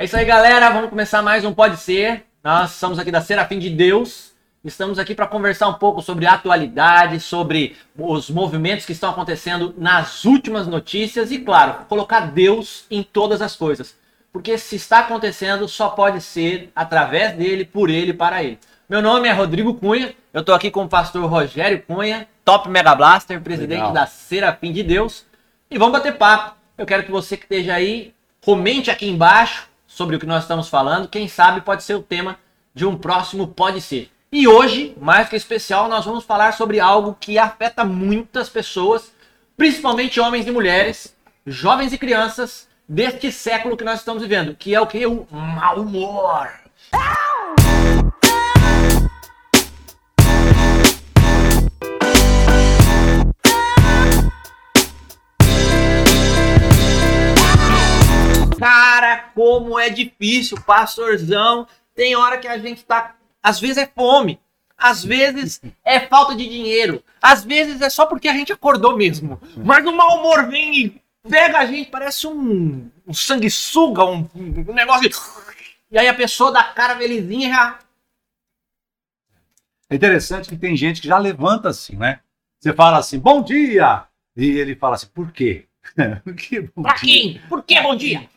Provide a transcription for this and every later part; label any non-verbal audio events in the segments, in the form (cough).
É isso aí, galera. Vamos começar mais um Pode Ser. Nós somos aqui da Serafim de Deus. Estamos aqui para conversar um pouco sobre atualidade, sobre os movimentos que estão acontecendo nas últimas notícias e, claro, colocar Deus em todas as coisas. Porque se está acontecendo, só pode ser através dele, por ele, para ele. Meu nome é Rodrigo Cunha. Eu estou aqui com o pastor Rogério Cunha, Top Mega Blaster, presidente Legal. da Serafim de Deus. E vamos bater papo. Eu quero que você que esteja aí comente aqui embaixo sobre o que nós estamos falando. Quem sabe pode ser o tema de um próximo Pode Ser. E hoje, mais que especial, nós vamos falar sobre algo que afeta muitas pessoas, principalmente homens e mulheres, jovens e crianças, deste século que nós estamos vivendo, que é o que? O mau humor. Cara, como é difícil, pastorzão. Tem hora que a gente tá. Às vezes é fome. Às vezes é falta de dinheiro. Às vezes é só porque a gente acordou mesmo. Mas o mau humor vem e pega a gente, parece um, um sanguessuga, um, um negócio. E aí a pessoa dá cara felizinha já. É interessante que tem gente que já levanta assim, né? Você fala assim, bom dia! E ele fala assim, por quê? (laughs) Que bom pra dia? quem? Por que bom dia?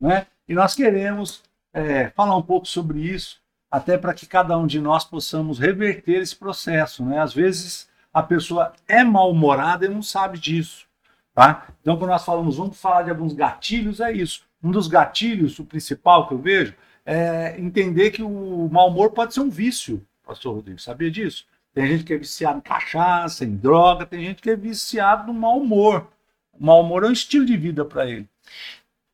Né? E nós queremos é, falar um pouco sobre isso, até para que cada um de nós possamos reverter esse processo. Né? Às vezes a pessoa é mal-humorada e não sabe disso. Tá? Então, quando nós falamos, vamos falar de alguns gatilhos, é isso. Um dos gatilhos, o principal que eu vejo, é entender que o mau humor pode ser um vício, pastor Rodrigo. Sabia disso? Tem gente que é viciado em cachaça, em droga, tem gente que é viciado no mau humor. O mau humor é um estilo de vida para ele.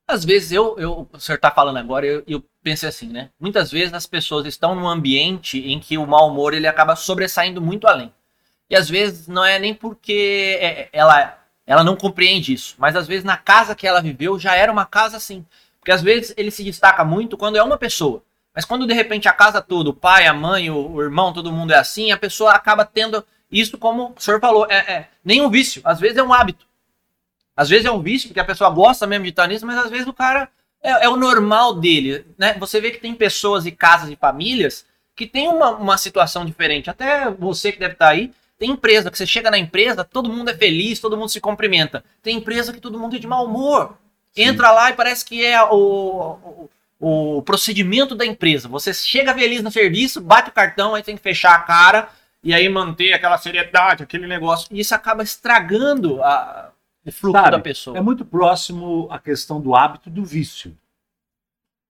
Às vezes eu, eu, o senhor está falando agora, eu, eu pensei assim, né? Muitas vezes as pessoas estão num ambiente em que o mau humor ele acaba sobressaindo muito além. E às vezes não é nem porque é, é, ela, ela não compreende isso, mas às vezes na casa que ela viveu já era uma casa assim. Porque às vezes ele se destaca muito quando é uma pessoa. Mas quando de repente a casa toda, o pai, a mãe, o, o irmão, todo mundo é assim, a pessoa acaba tendo isso como o senhor falou, é, é nem um vício, às vezes é um hábito. Às vezes é um vício, porque a pessoa gosta mesmo de estar nisso, mas às vezes o cara é, é o normal dele. Né? Você vê que tem pessoas e casas e famílias que tem uma, uma situação diferente. Até você que deve estar aí, tem empresa que você chega na empresa, todo mundo é feliz, todo mundo se cumprimenta. Tem empresa que todo mundo é de mau humor. Sim. Entra lá e parece que é o, o o procedimento da empresa. Você chega feliz no serviço, bate o cartão, aí tem que fechar a cara e aí manter aquela seriedade, aquele negócio. E isso acaba estragando a, o fluxo Sabe, da pessoa. É muito próximo a questão do hábito do vício.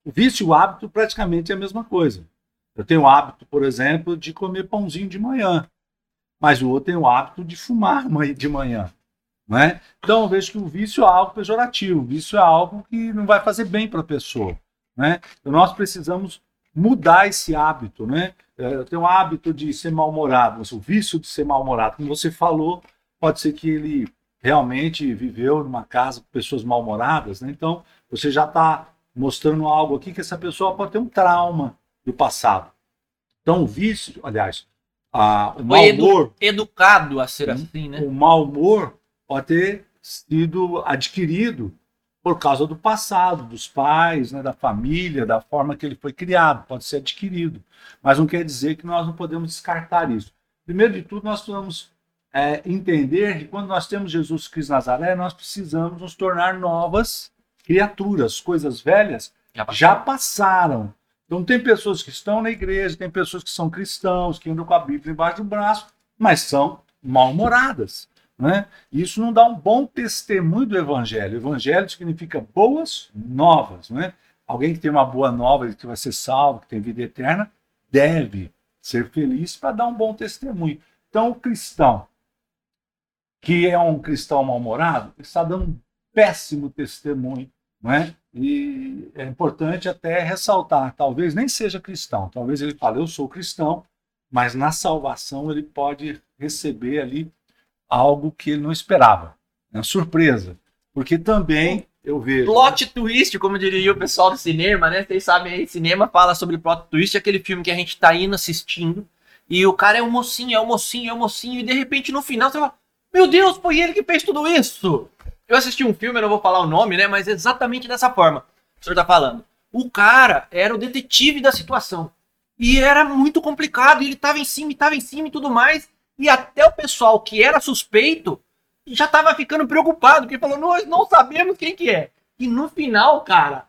O vício e o hábito praticamente é a mesma coisa. Eu tenho o hábito, por exemplo, de comer pãozinho de manhã, mas o outro tem o hábito de fumar (laughs) de manhã. Não é? Então eu vejo que o vício é algo pejorativo, o vício é algo que não vai fazer bem para a pessoa. Né? Então, nós precisamos mudar esse hábito. Né? É, eu tenho o hábito de ser mal-humorado, o vício de ser mal-humorado. Como você falou, pode ser que ele realmente viveu numa casa com pessoas mal-humoradas. Né? Então, você já está mostrando algo aqui que essa pessoa pode ter um trauma do passado. Então, o vício, aliás, a, o mau humor. Edu educado a ser assim, né? O mau humor pode ter sido adquirido por causa do passado, dos pais, né, da família, da forma que ele foi criado, pode ser adquirido. Mas não quer dizer que nós não podemos descartar isso. Primeiro de tudo, nós precisamos é, entender que quando nós temos Jesus Cristo Nazaré, nós precisamos nos tornar novas criaturas. Coisas velhas já, já passaram. Então, tem pessoas que estão na igreja, tem pessoas que são cristãos, que andam com a Bíblia embaixo do braço, mas são mal-humoradas. Né? Isso não dá um bom testemunho do Evangelho. Evangelho significa boas novas. Né? Alguém que tem uma boa nova, que vai ser salvo, que tem vida eterna, deve ser feliz para dar um bom testemunho. Então, o cristão, que é um cristão mal-humorado, está dando um péssimo testemunho. Né? E é importante até ressaltar: talvez nem seja cristão, talvez ele fale, eu sou cristão, mas na salvação ele pode receber ali algo que ele não esperava. É uma surpresa. Porque também eu vejo. Plot twist, como diria o pessoal do cinema, né? Vocês sabem aí, cinema fala sobre plot twist, aquele filme que a gente tá indo assistindo. E o cara é o mocinho, é o mocinho, é o mocinho, e de repente no final você fala: Meu Deus, foi ele que fez tudo isso! Eu assisti um filme, eu não vou falar o nome, né? Mas exatamente dessa forma. o senhor tá falando. O cara era o detetive da situação. E era muito complicado, e ele tava em cima, e tava em cima e tudo mais. E até o pessoal que era suspeito já tava ficando preocupado, porque falou, nós não sabemos quem que é. E no final, cara,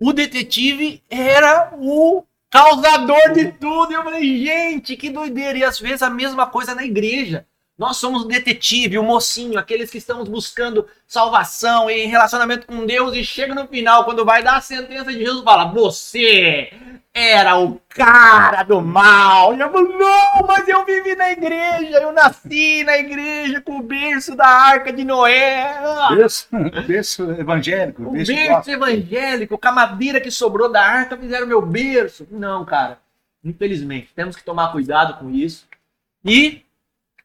o detetive era o causador de tudo. Eu falei, gente, que doideira. E às vezes a mesma coisa na igreja. Nós somos o detetive, o mocinho, aqueles que estamos buscando salvação e relacionamento com Deus e chega no final, quando vai dar a sentença de Jesus, fala: Você era o cara do mal. E eu falo, não, mas eu vivi na igreja, eu nasci na igreja com o berço da arca de Noé. Berço, berço evangélico. O berço, berço evangélico, a madeira que sobrou da arca fizeram meu berço. Não, cara. Infelizmente, temos que tomar cuidado com isso. E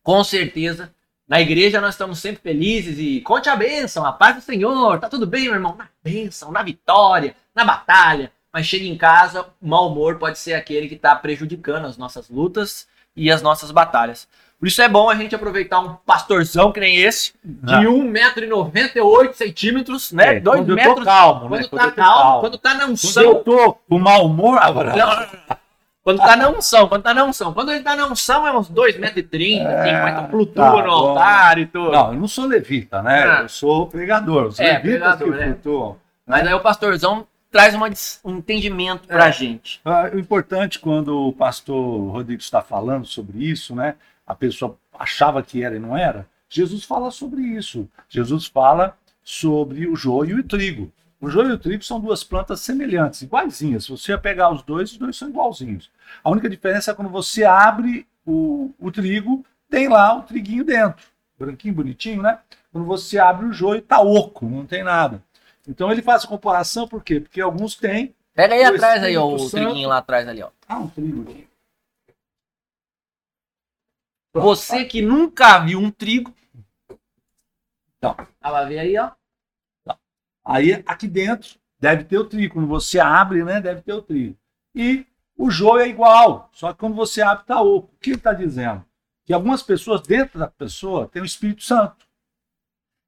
com certeza. Na igreja nós estamos sempre felizes e conte a bênção, a paz do Senhor, tá tudo bem, meu irmão? Na bênção, na vitória, na batalha. Mas chega em casa, o mau humor pode ser aquele que está prejudicando as nossas lutas e as nossas batalhas. Por isso é bom a gente aproveitar um pastorzão que nem esse, de ah. 1,98m, né? 2 metros. Eu tô calmo, quando né? tá quando calmo, calmo, quando tá na unção. Quando eu tô com mau humor, agora. Não, (laughs) quando tá na unção, quando tá na unção. Quando ele tá na unção é uns 2,30m, é, tem flutua tá, no altar e tudo. Não, eu não sou levita, né? Ah. Eu sou pregador. Os é, levitas pregador, que né? flutuam. Né? Mas aí o pastorzão traz uma, um entendimento pra é. gente. Ah, o importante quando o pastor Rodrigo está falando sobre isso, né? A pessoa achava que era e não era. Jesus fala sobre isso. Jesus fala sobre o joio e o trigo. O joio e o trigo são duas plantas semelhantes, iguaizinhas. Se você pegar os dois, os dois são igualzinhos. A única diferença é quando você abre o, o trigo, tem lá o triguinho dentro. Branquinho, bonitinho, né? Quando você abre o joio, tá oco, não tem nada. Então ele faz a comparação por quê? Porque alguns têm. Pega aí atrás aí, ó, o Santo. triguinho lá atrás ali, ó. Ah, um trigo aqui. Você que nunca viu um trigo. Então. Ela vê aí, ó. Aí aqui dentro deve ter o trigo. Quando você abre, né, deve ter o trigo. E o joio é igual, só que quando você abre está oco. O que ele está dizendo? Que algumas pessoas dentro da pessoa têm o Espírito Santo.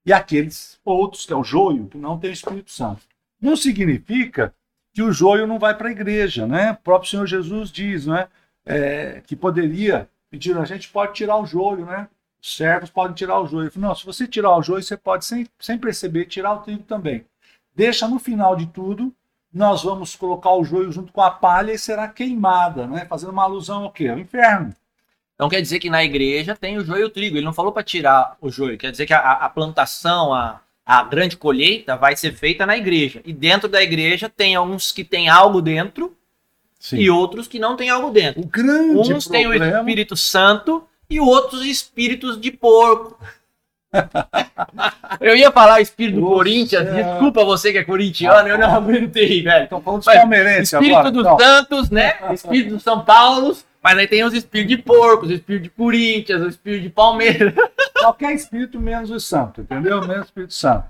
E aqueles outros, que é o joio, que não tem o Espírito Santo. Não significa que o joio não vai para a igreja, né? O próprio Senhor Jesus diz, né? É, que poderia pedir, a gente pode tirar o joio, né? Os servos podem tirar o joio. Não, se você tirar o joio, você pode, sem, sem perceber, tirar o trigo também. Deixa no final de tudo, nós vamos colocar o joio junto com a palha e será queimada, né? fazendo uma alusão ao quê? Ao inferno. Então quer dizer que na igreja tem o joio e o trigo. Ele não falou para tirar o joio. Quer dizer que a, a plantação, a, a grande colheita vai ser feita na igreja. E dentro da igreja tem uns que tem algo dentro Sim. e outros que não tem algo dentro. O grande uns têm o Espírito Santo e outros espíritos de porco. (laughs) eu ia falar espírito Nossa, do Corinthians, é... desculpa você que é corintiano, eu não aguentei, (laughs) velho. Então falando dos palmeirenses Espírito agora, dos então. Santos, né? Espírito do São Paulo, mas aí tem os espíritos de porcos, o espírito de Corinthians, o espírito de Palmeiras. (laughs) Qualquer espírito menos o santo, entendeu? Menos o Espírito Santo.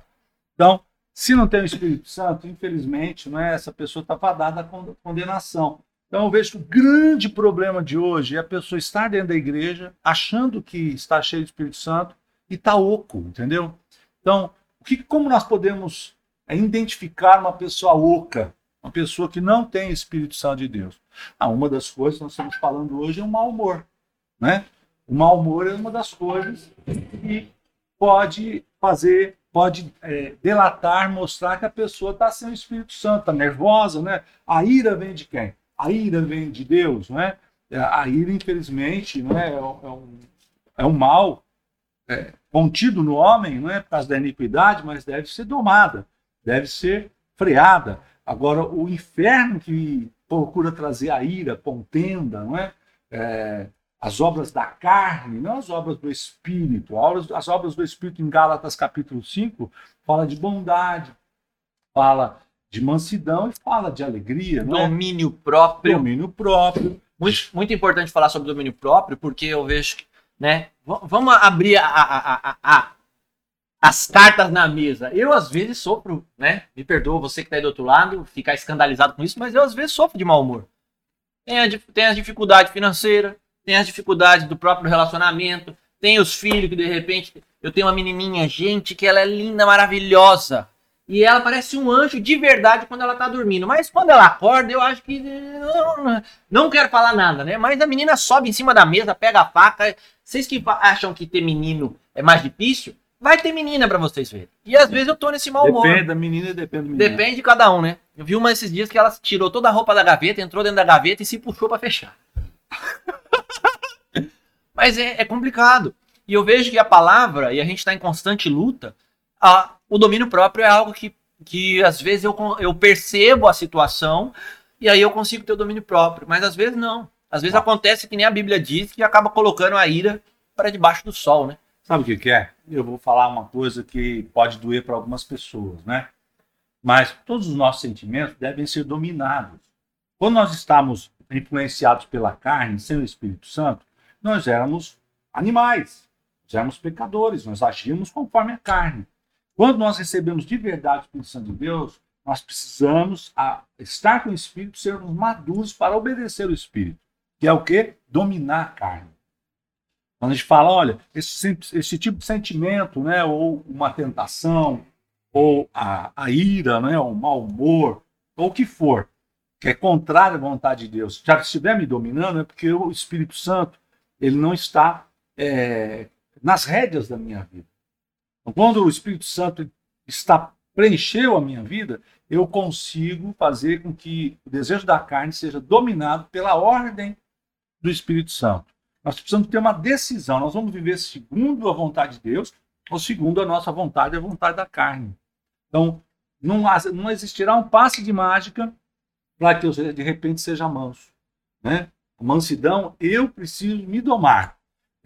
Então, se não tem o Espírito Santo, infelizmente, não é, essa pessoa está fadada à condenação. Então eu vejo que o grande problema de hoje é a pessoa estar dentro da igreja achando que está cheio de Espírito Santo e está oco, entendeu? Então, o que, como nós podemos é, identificar uma pessoa oca, uma pessoa que não tem Espírito Santo de Deus? Ah, uma das coisas que nós estamos falando hoje é o mau humor, né? O mau humor é uma das coisas que pode fazer, pode é, delatar, mostrar que a pessoa está sem o Espírito Santo, está nervosa, né? A ira vem de quem? A ira vem de Deus, não é? A ira, infelizmente, não é, é, um, é um mal é, contido no homem, não é por causa da iniquidade, mas deve ser domada, deve ser freada. Agora, o inferno que procura trazer a ira, contenda, não é? é as obras da carne, não as obras do Espírito. As obras do Espírito em Gálatas capítulo 5 fala de bondade, fala de mansidão e fala de alegria. Domínio é? próprio. Domínio próprio. Muito, muito importante falar sobre domínio próprio, porque eu vejo que, né? Vamos abrir a, a, a, a, as cartas na mesa. Eu, às vezes, sofro, né? Me perdoa você que está aí do outro lado, ficar escandalizado com isso, mas eu, às vezes, sofro de mau humor. Tem a, tem a dificuldade financeira, tem as dificuldades do próprio relacionamento, tem os filhos que, de repente, eu tenho uma menininha, gente, que ela é linda, maravilhosa E ela parece um anjo de verdade quando ela tá dormindo. Mas quando ela acorda, eu acho que. Não quero falar nada, né? Mas a menina sobe em cima da mesa, pega a faca. Vocês que acham que ter menino é mais difícil, vai ter menina para vocês verem. E às vezes eu tô nesse mau humor. Depende da menina e depende do menino. Depende de cada um, né? Eu vi uma esses dias que ela tirou toda a roupa da gaveta, entrou dentro da gaveta e se puxou para fechar. (laughs) Mas é, é complicado. E eu vejo que a palavra, e a gente está em constante luta, a, o domínio próprio é algo que, que às vezes eu, eu percebo a situação e aí eu consigo ter o domínio próprio, mas às vezes não. Às vezes acontece que nem a Bíblia diz, que acaba colocando a ira para debaixo do sol, né? Sabe o que, que é? Eu vou falar uma coisa que pode doer para algumas pessoas, né? Mas todos os nossos sentimentos devem ser dominados. Quando nós estamos influenciados pela carne, sem o Espírito Santo, nós éramos animais, nós éramos pecadores, nós agíamos conforme a carne. Quando nós recebemos de verdade o Espírito Santo de Deus, nós precisamos a, estar com o Espírito, sermos maduros para obedecer o Espírito, que é o que? Dominar a carne. Quando a gente fala, olha, esse, esse tipo de sentimento, né, ou uma tentação, ou a, a ira, né, ou o mau humor, ou o que for, que é contrário à vontade de Deus, já que estiver me dominando, é porque o Espírito Santo ele não está é, nas rédeas da minha vida. Então, quando o Espírito Santo está preencheu a minha vida, eu consigo fazer com que o desejo da carne seja dominado pela ordem do Espírito Santo. Nós precisamos ter uma decisão. Nós vamos viver segundo a vontade de Deus ou segundo a nossa vontade a vontade da carne. Então, não, não existirá um passe de mágica para que eu de repente seja manso. Né? A mansidão, eu preciso me domar.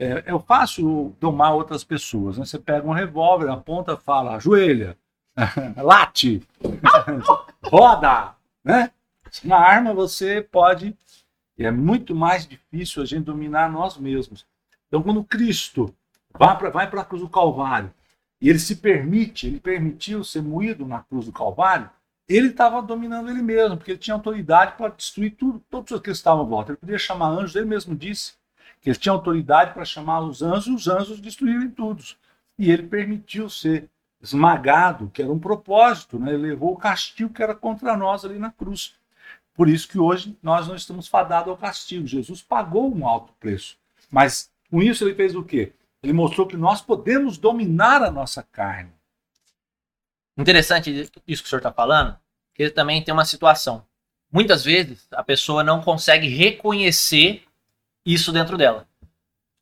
É, é fácil domar outras pessoas. Né? Você pega um revólver, aponta, fala, ajoelha, (laughs) late, (laughs) roda. Né? Na arma você pode. É muito mais difícil a gente dominar nós mesmos. Então, quando Cristo vai para vai a cruz do Calvário e ele se permite, ele permitiu ser moído na cruz do Calvário, ele estava dominando ele mesmo, porque ele tinha autoridade para destruir tudo, todos os que estavam à volta. Ele podia chamar anjos, ele mesmo disse que ele tinha autoridade para chamar os anjos os anjos destruírem tudo. E ele permitiu ser esmagado, que era um propósito, né? ele levou o castigo que era contra nós ali na cruz. Por isso que hoje nós não estamos fadados ao castigo. Jesus pagou um alto preço. Mas com isso ele fez o quê? Ele mostrou que nós podemos dominar a nossa carne. Interessante isso que o senhor está falando, que ele também tem uma situação. Muitas vezes a pessoa não consegue reconhecer isso dentro dela.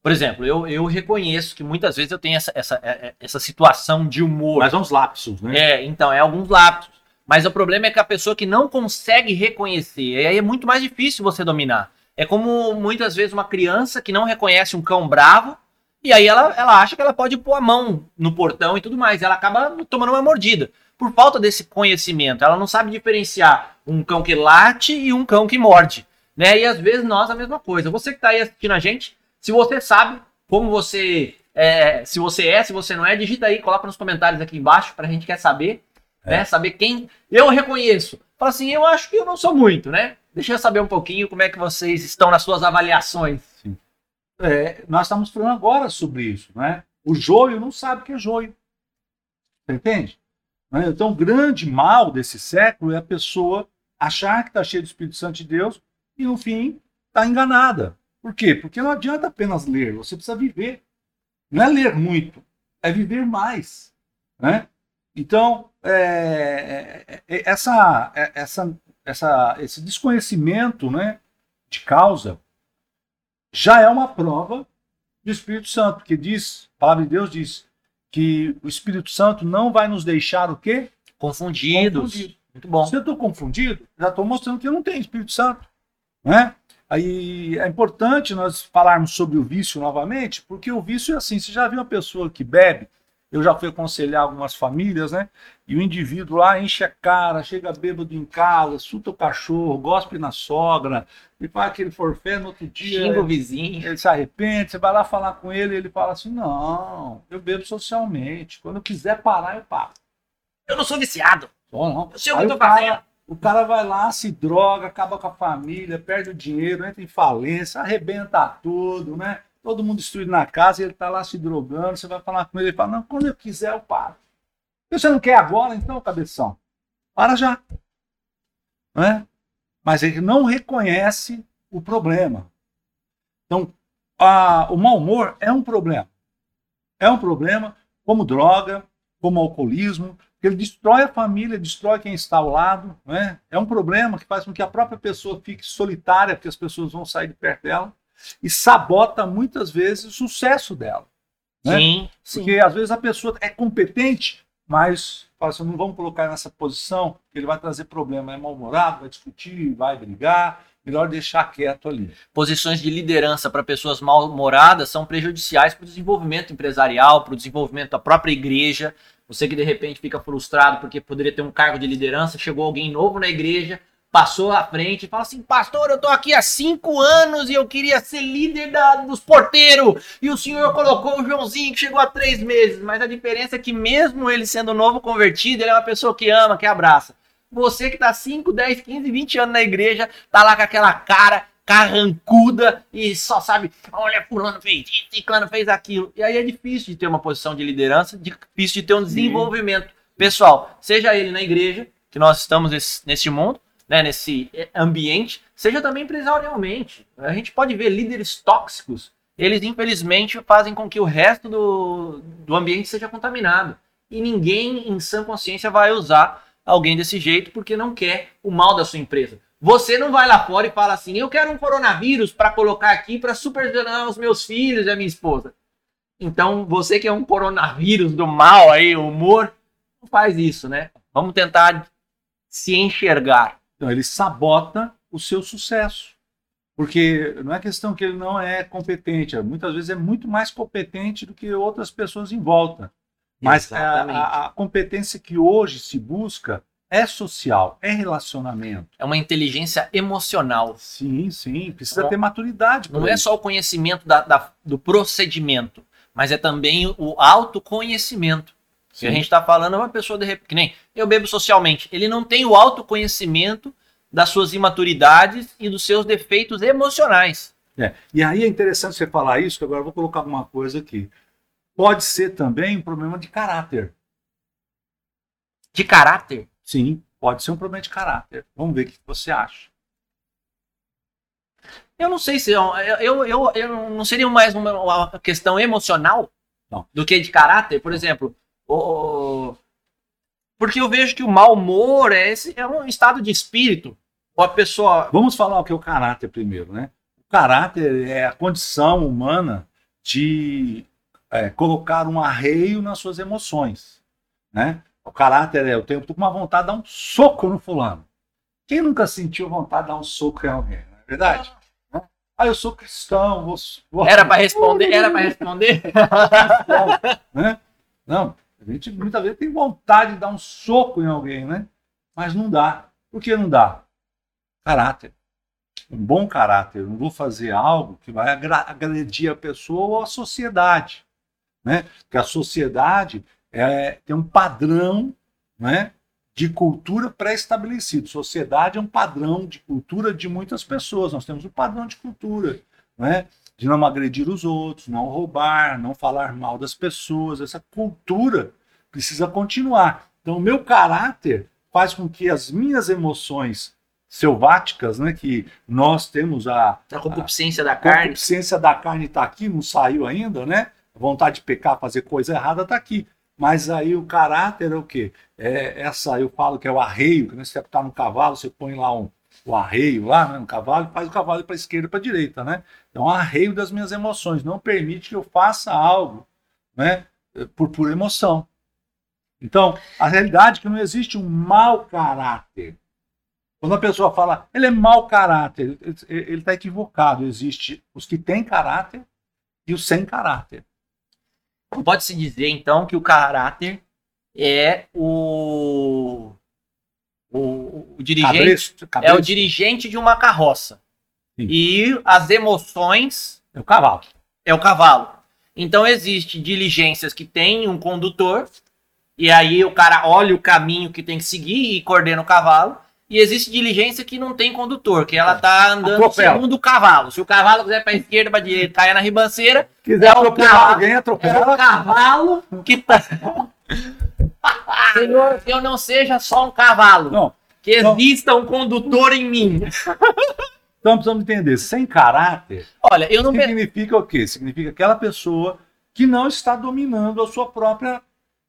Por exemplo, eu, eu reconheço que muitas vezes eu tenho essa, essa, é, é, essa situação de humor. Mas uns lapsos, né? É, então, é alguns lapsos. Mas o problema é que a pessoa que não consegue reconhecer, e aí é muito mais difícil você dominar. É como muitas vezes uma criança que não reconhece um cão bravo, e aí ela, ela acha que ela pode pôr a mão no portão e tudo mais. Ela acaba tomando uma mordida. Por falta desse conhecimento. Ela não sabe diferenciar um cão que late e um cão que morde. Né? E às vezes nós a mesma coisa. Você que está aí assistindo a gente, se você sabe como você é, se você é, se você não é, digita aí, coloca nos comentários aqui embaixo para a gente quer saber, é. né? Saber quem eu reconheço. Fala assim, eu acho que eu não sou muito, né? Deixa eu saber um pouquinho como é que vocês estão nas suas avaliações. É, nós estamos falando agora sobre isso, né? O joio não sabe o que é joio. Você entende? Né? Então, o grande mal desse século é a pessoa achar que está cheia do Espírito Santo de Deus e, no fim, está enganada. Por quê? Porque não adianta apenas ler, você precisa viver. Não é ler muito, é viver mais. Né? Então, é, é, é essa, é, essa, essa, esse desconhecimento né, de causa já é uma prova do Espírito Santo, que diz, a palavra de Deus diz que o Espírito Santo não vai nos deixar o quê? Confundidos. Confundido. Muito bom. Se eu estou confundido, já estou mostrando que eu não tenho Espírito Santo. Né? Aí é importante nós falarmos sobre o vício novamente, porque o vício é assim, você já viu uma pessoa que bebe, eu já fui aconselhar algumas famílias, né? E o indivíduo lá enche a cara, chega bêbado em casa, suta o cachorro, gospe na sogra, e faz aquele forfé no outro dia. Xinga o vizinho. Ele se arrepende, você vai lá falar com ele, ele fala assim: não, eu bebo socialmente. Quando eu quiser parar, eu paro. Eu não sou viciado. Só não. Eu sei o que eu tô fazendo. O cara vai lá, se droga, acaba com a família, perde o dinheiro, entra em falência, arrebenta tudo, né? Todo mundo destruído na casa ele tá lá se drogando. Você vai falar com ele, ele fala: Não, quando eu quiser, eu paro. Você não quer agora, então, cabeção? Para já. Não é? Mas ele não reconhece o problema. Então, a, o mau humor é um problema. É um problema como droga, como alcoolismo, que ele destrói a família, destrói quem está ao lado. Né? É um problema que faz com que a própria pessoa fique solitária, porque as pessoas vão sair de perto dela, e sabota muitas vezes o sucesso dela. Né? Sim, sim. Porque às vezes a pessoa é competente, mas fala assim, não vamos colocar nessa posição, que ele vai trazer problema, é mal-humorado, vai discutir, vai brigar, melhor deixar quieto ali. Posições de liderança para pessoas mal-humoradas são prejudiciais para o desenvolvimento empresarial, para o desenvolvimento da própria igreja. Você que de repente fica frustrado porque poderia ter um cargo de liderança, chegou alguém novo na igreja, passou à frente e fala assim: Pastor, eu tô aqui há cinco anos e eu queria ser líder da, dos porteiros. E o senhor colocou o Joãozinho que chegou há três meses. Mas a diferença é que, mesmo ele sendo novo convertido, ele é uma pessoa que ama, que abraça. Você que tá 5, 10, 15, 20 anos na igreja, tá lá com aquela cara carrancuda e só sabe, olha, fulano fez isso, ciclano fez aquilo. E aí é difícil de ter uma posição de liderança, difícil de ter um desenvolvimento pessoal, seja ele na igreja, que nós estamos nesse, nesse mundo, né, nesse ambiente, seja também empresarialmente. A gente pode ver líderes tóxicos, eles infelizmente fazem com que o resto do, do ambiente seja contaminado. E ninguém em sã consciência vai usar alguém desse jeito porque não quer o mal da sua empresa. Você não vai lá fora e fala assim: eu quero um coronavírus para colocar aqui para supervisionar os meus filhos e a minha esposa. Então, você que é um coronavírus do mal aí, o humor, não faz isso, né? Vamos tentar se enxergar. Então, ele sabota o seu sucesso. Porque não é questão que ele não é competente, muitas vezes é muito mais competente do que outras pessoas em volta. Mas a, a, competência que hoje se busca é social, é relacionamento. É uma inteligência emocional. Sim, sim. Precisa ter maturidade. Não é só o conhecimento da, da, do procedimento, mas é também o autoconhecimento. Se a gente está falando, é uma pessoa de repente, que nem eu bebo socialmente. Ele não tem o autoconhecimento das suas imaturidades e dos seus defeitos emocionais. É. E aí é interessante você falar isso, que agora eu vou colocar uma coisa aqui pode ser também um problema de caráter. De caráter? Sim, pode ser um problema de caráter. Vamos ver o que você acha. Eu não sei se eu, eu, eu, eu não seria mais uma, uma questão emocional não. do que de caráter. Por exemplo, o, porque eu vejo que o mau humor é, esse, é um estado de espírito. Ou a pessoa. Vamos falar o que é o caráter primeiro, né? O caráter é a condição humana de é, colocar um arreio nas suas emoções. Né? O caráter é, eu tenho uma vontade de dar um soco no fulano. Quem nunca sentiu vontade de dar um soco em alguém, não é verdade? Ah, ah eu sou cristão, vou... vou... Era para responder? Era para responder? (laughs) né? Não, a gente muitas vezes tem vontade de dar um soco em alguém, né? Mas não dá. Por que não dá? Caráter. Um bom caráter. não vou fazer algo que vai agredir a pessoa ou a sociedade né? que a sociedade é, tem um padrão né, de cultura pré-estabelecido. Sociedade é um padrão de cultura de muitas pessoas. Nós temos um padrão de cultura, né? de não agredir os outros, não roubar, não falar mal das pessoas. Essa cultura precisa continuar. Então, o meu caráter faz com que as minhas emoções selváticas, né, que nós temos a, a concupiscência da carne. A concupiscência da carne está aqui, não saiu ainda, né? vontade de pecar, fazer coisa errada, está aqui. Mas aí o caráter é o quê? É essa, eu falo que é o arreio, que você está no cavalo, você põe lá um, o arreio lá né, no cavalo, faz o cavalo para a esquerda para a direita, né? Então, arreio das minhas emoções não permite que eu faça algo, né? Por pura emoção. Então, a realidade é que não existe um mau caráter. Quando a pessoa fala, ele é mau caráter, ele está equivocado. Existe os que têm caráter e os sem caráter. Pode-se dizer, então, que o caráter é o, o, o dirigente cabresto, cabresto. é o dirigente de uma carroça. Sim. E as emoções é o cavalo. É o cavalo. Então existe diligências que tem um condutor e aí o cara olha o caminho que tem que seguir e coordena o cavalo. E existe diligência que não tem condutor, que ela tá andando Atropela. segundo o cavalo. Se o cavalo quiser para esquerda, para direita, caia na ribanceira. Quiser é atropelar cavalo, alguém, atropela. É o cavalo que tá. Senhor, que (laughs) eu não seja só um cavalo. Não. Que Não. exista um condutor em mim. Então precisamos entender, sem caráter Olha, eu não. significa o quê? Significa aquela pessoa que não está dominando a sua própria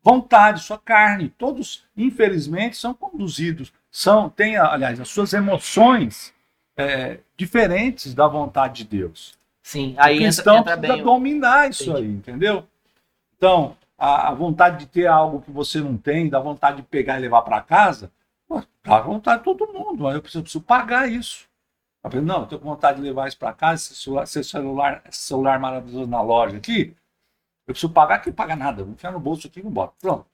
vontade, sua carne. Todos, infelizmente, são conduzidos, são, têm, aliás, as suas emoções é, diferentes da vontade de Deus. Sim, o aí entra, cristão entra precisa o- dominar isso Entendi. aí, entendeu? Então, a, a vontade de ter algo que você não tem, da vontade de pegar e levar para casa, pô, dá vontade de todo mundo, mas eu preciso, preciso pagar isso. Eu não, eu tenho vontade de levar isso para casa, esse celular, esse celular, esse celular maravilhoso na loja aqui, eu preciso pagar, quem paga nada, vou enfiar no bolso aqui e vou embora. Pronto.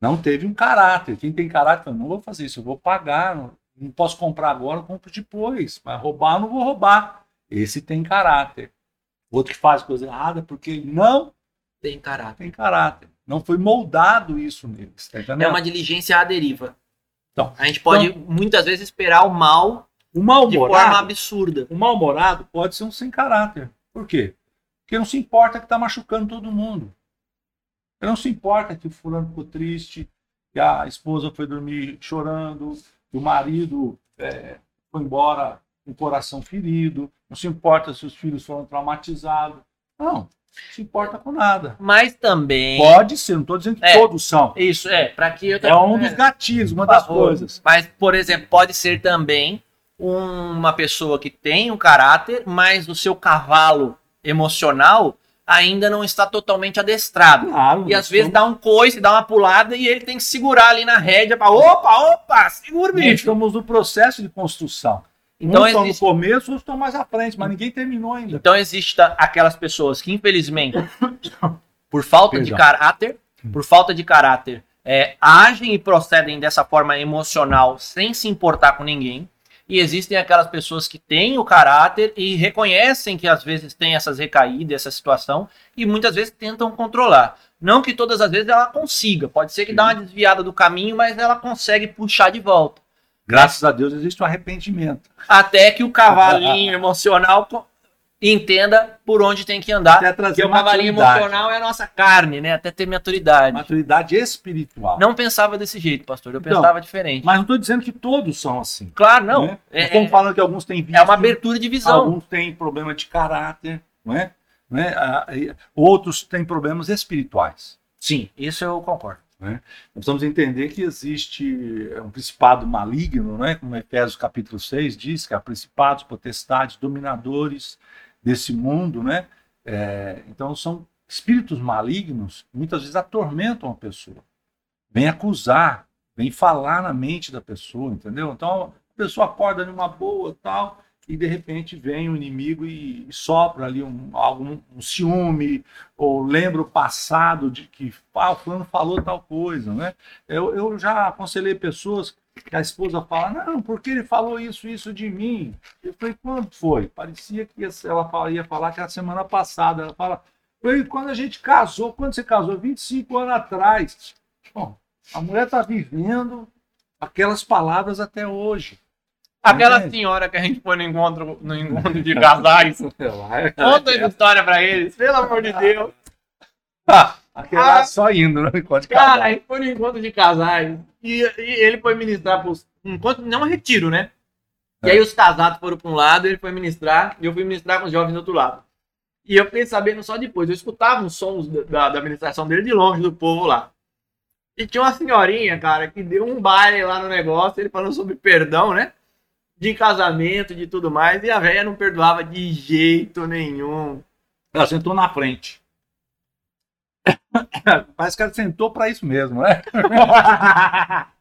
Não teve um caráter. Quem tem caráter, fala, não vou fazer isso, eu vou pagar, não, não posso comprar agora, eu compro depois. Mas roubar, eu não vou roubar. Esse tem caráter. Outro que faz coisa errada porque ele não Tem caráter. tem caráter. Não foi moldado isso neles. Tá É uma diligência à deriva. Então, a gente pode muitas vezes esperar o mal O de forma absurda. o mal-humorado pode ser um sem caráter. Por quê? Porque não se importa que está machucando todo mundo. Ele não se importa que o fulano ficou triste, que a esposa foi dormir chorando, que o marido é, foi embora com o coração ferido. Não se importa se os filhos foram traumatizados. Não, não se importa com nada. Mas também. Pode ser, não estou dizendo que É. todos são. Isso, é, para que eu É um dos gatilhos, uma das favor. coisas. Mas, por exemplo, pode ser também uma pessoa que tem um caráter, mas o seu cavalo emocional ainda não está totalmente adestrado. Claro. E às vezes dá um coice, dá uma pulada e ele tem que segurar ali na rédea para opa, opa, segura, Nós bicho. estamos no processo de construção. Então Uns estão no existe, começo, outros estão mais à frente, mas ninguém terminou ainda. então existe ta- aquelas pessoas que infelizmente (laughs) por falta de Perdão. caráter, por falta de caráter, é, agem e procedem dessa forma emocional sem se importar com ninguém. E existem aquelas pessoas que têm o caráter e reconhecem que às vezes tem essas recaídas, essa situação, e muitas vezes tentam controlar. Não que todas as vezes ela consiga, pode ser que dá uma desviada do caminho, mas ela consegue puxar de volta. Graças a Deus existe o arrependimento. Até que o cavalinho (laughs) emocional entenda por onde tem que andar. Porque o cavalinho emocional é a nossa carne, né? Até ter maturidade. Maturidade espiritual. Não pensava desse jeito, pastor. Eu Então, pensava diferente. Mas não estou dizendo que todos são assim. Claro, não. né? É, Estamos falando que alguns têm vício, é uma abertura de visão. alguns têm problema de caráter, não é? Não é? Ah, Outros têm problemas espirituais. Sim, isso eu concordo. Nós precisamos entender que existe um principado maligno, né? como Efésios capítulo 6 diz, que há principados, potestades, dominadores desse mundo. Né? É, então são espíritos malignos muitas vezes atormentam a pessoa. Vem acusar, vem falar na mente da pessoa, entendeu? Então a pessoa acorda numa boa tal, e de repente vem o inimigo e, e sopra ali um, algum, um ciúme, ou lembra o passado de que ah, o fulano falou tal coisa, né? Eu, eu já aconselhei pessoas que a esposa fala, não, porque ele falou isso, isso de mim. Eu falei, quando foi? Parecia que ela ia falar que era semana passada. Ela fala, foi quando a gente casou, quando você casou? 25 anos atrás. Bom, a mulher está vivendo aquelas palavras até hoje. Aquela Entende? senhora que a gente foi no encontro, no encontro de casais. (laughs) Conta essa história pra eles, pelo amor de (laughs) Deus. Aquela Ah. só indo, né? Enquanto Cara, casava. a gente foi no encontro de casais e, e ele foi ministrar pros. Um encontro, não um retiro, né? E É. aí os casados foram pra um lado, ele foi ministrar, e eu fui ministrar com os jovens do outro lado. E eu fiquei sabendo só depois. Eu escutava os sons da, da, da ministração dele de longe, do povo lá. E tinha uma senhorinha, cara, que deu um baile lá no negócio, ele falando sobre perdão, né? De casamento, de tudo mais, e a velha não perdoava de jeito nenhum. Ela sentou na frente. (laughs) Parece que ela sentou para isso mesmo, né? (laughs)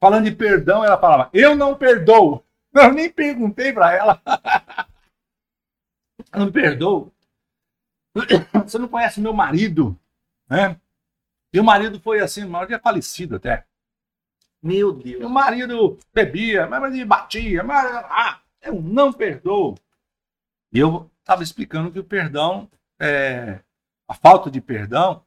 Falando de perdão, ela falava: Eu não perdoo. (laughs) Eu nem perguntei para ela. Eu não perdoo. (coughs) Você não conhece meu marido, né? Meu marido foi assim, meu marido é falecido até. Meu Meu Deus. marido bebia, meu marido batia, mas ah, eu não perdoo. E eu estava explicando que o perdão, é, a falta de perdão,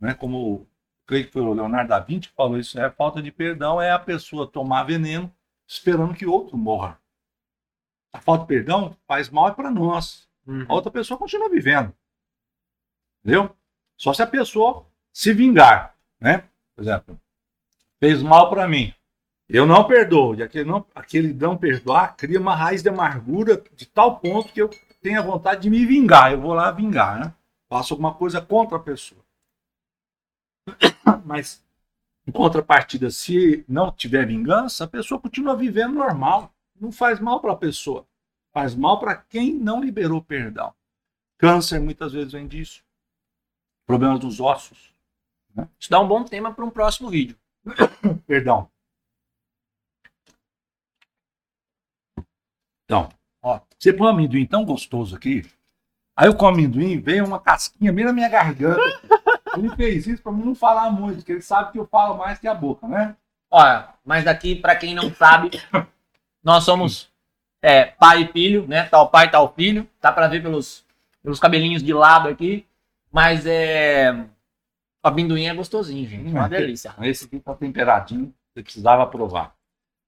né, como creio que foi o Leonardo da Vinci que falou isso, é, a falta de perdão é a pessoa tomar veneno esperando que outro morra. A falta de perdão faz mal é para nós. A outra pessoa continua vivendo. Entendeu? Só se a pessoa se vingar, né? Por exemplo, fez mal para mim. Eu não perdoo. E aquele não, aquele não perdoar cria uma raiz de amargura de tal ponto que eu tenho a vontade de me vingar. Eu vou lá vingar, né? Faço alguma coisa contra a pessoa. (coughs) Mas, em contrapartida, se não tiver vingança, a pessoa continua vivendo normal. Não faz mal para a pessoa. Faz mal para quem não liberou perdão. Câncer muitas vezes vem disso. Problemas dos ossos. Né? Isso dá um bom tema para um próximo vídeo. (coughs) Perdão. Então, ó, você põe um amendoim tão gostoso aqui. Aí eu como amendoim, veio uma casquinha bem na minha garganta. Ele fez isso para não falar muito, porque ele sabe que eu falo mais que a boca, né? Olha, mas daqui, para quem não sabe, nós somos é, pai e filho, né? Tal pai, tal filho. Tá para ver pelos, pelos cabelinhos de lado aqui. Mas é. O amendoim é gostosinho, gente. Uma delícia. Esse aqui tá temperadinho. Você precisava provar.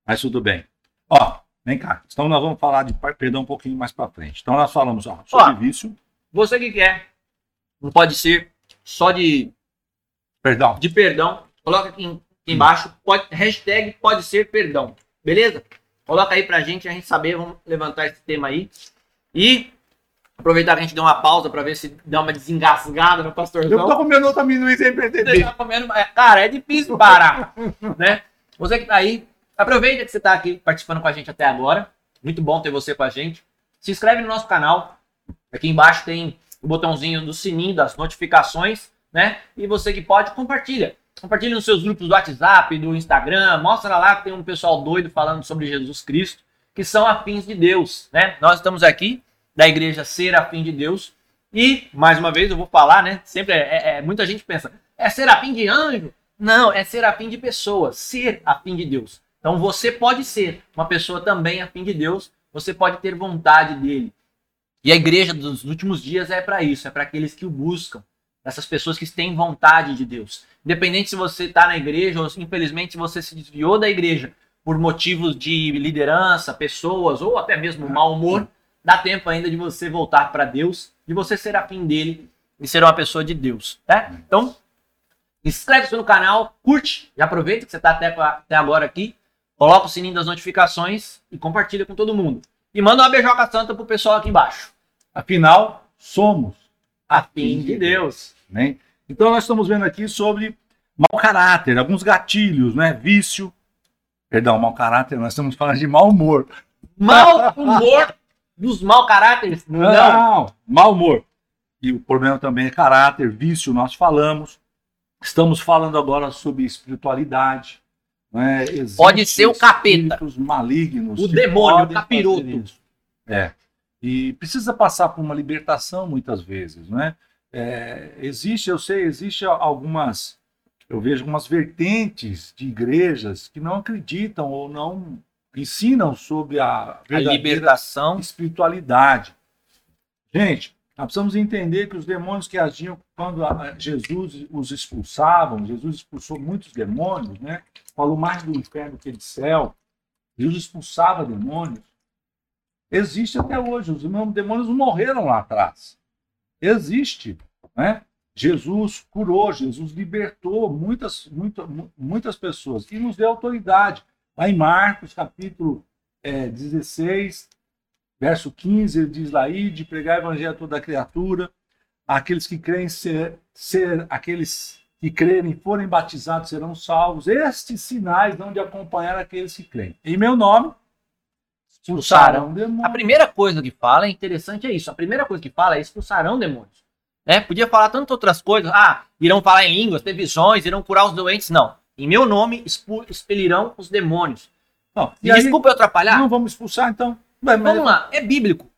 Mas tudo bem. Ó, Vem cá. Então nós vamos falar de perdão um pouquinho mais para frente. Então nós falamos ó, sobre ó, vício. Você que quer, não pode ser só de perdão. De perdão. Coloca aqui, aqui embaixo. Pode, hashtag pode ser perdão. Beleza? Coloca aí pra gente, a gente saber, vamos levantar esse tema aí. E aproveitar que a gente deu uma pausa para ver se dá uma desengasgada no pastorzão. Eu tô comendo outro amendoim sem perceber. Tá comendo, cara, é difícil parar, né? Você que tá aí, Aproveita que você está aqui participando com a gente até agora. Muito bom ter você com a gente. Se inscreve no nosso canal. Aqui embaixo tem o botãozinho do sininho das notificações, né? E você que pode, compartilha. Compartilha nos seus grupos do WhatsApp, do Instagram. Mostra lá que tem um pessoal doido falando sobre Jesus Cristo, que são afins de Deus, né? Nós estamos aqui da igreja Ser Afim de Deus. E, mais uma vez, eu vou falar, né? Sempre é, é, é muita gente pensa, é ser afim de anjo? Não, é ser afim de pessoas, ser afim de Deus. Então você pode ser uma pessoa também afim de Deus, você pode ter vontade dele. E a igreja dos últimos dias é para isso, é para aqueles que o buscam, essas pessoas que têm vontade de Deus. Independente se você está na igreja ou infelizmente se você se desviou da igreja por motivos de liderança, pessoas ou até mesmo mau humor, dá tempo ainda de você voltar para Deus, de você ser afim dele e ser uma pessoa de Deus, tá? Então, inscreve-se no canal, curte, e aproveita que você está até, até agora aqui Coloca o sininho das notificações e compartilha com todo mundo. E manda uma beijoca santa pro pessoal aqui embaixo. Afinal, somos a fim de Deus. Né? Então nós estamos vendo aqui sobre mau caráter, alguns gatilhos, né? Vício. Perdão, mau caráter, nós estamos falando de mau humor. Mau humor dos mau caráteres? Não, Não. mau humor. E o problema também é caráter, vício, nós falamos. Estamos falando agora sobre espiritualidade. Né? Pode ser o capeta. malignos. O demônio, o capiroto. É. E precisa passar por uma libertação muitas vezes, né? É, existe, eu sei, existe algumas, eu vejo algumas vertentes de igrejas que não acreditam ou não ensinam sobre a, a libertação, espiritualidade. Gente, nós precisamos entender que os demônios que agiam quando Jesus os expulsavam, Jesus expulsou muitos demônios, né? Falou mais do inferno que do céu. Jesus expulsava demônios. Existe até hoje. Os demônios morreram lá atrás. Existe, né? Jesus curou, Jesus libertou muitas, muitas, muitas pessoas e nos deu autoridade. Lá em Marcos, capítulo é, 16, Verso 15, ele diz lá, de pregar o evangelho a toda criatura, aqueles que creem ser, ser aqueles que crerem forem batizados serão salvos. Estes sinais vão de acompanhar aqueles que creem. Em meu nome, expulsarão demônios. A primeira coisa que fala é interessante é isso. A primeira coisa que fala é expulsarão demônios. Né? Podia falar tantas outras coisas. Ah, irão falar em línguas, ter visões, irão curar os doentes. Não. Em meu nome expelirão os demônios. Não, e desculpa aí, eu atrapalhar. Não vamos expulsar então. Mas, Vamos lá, é bíblico.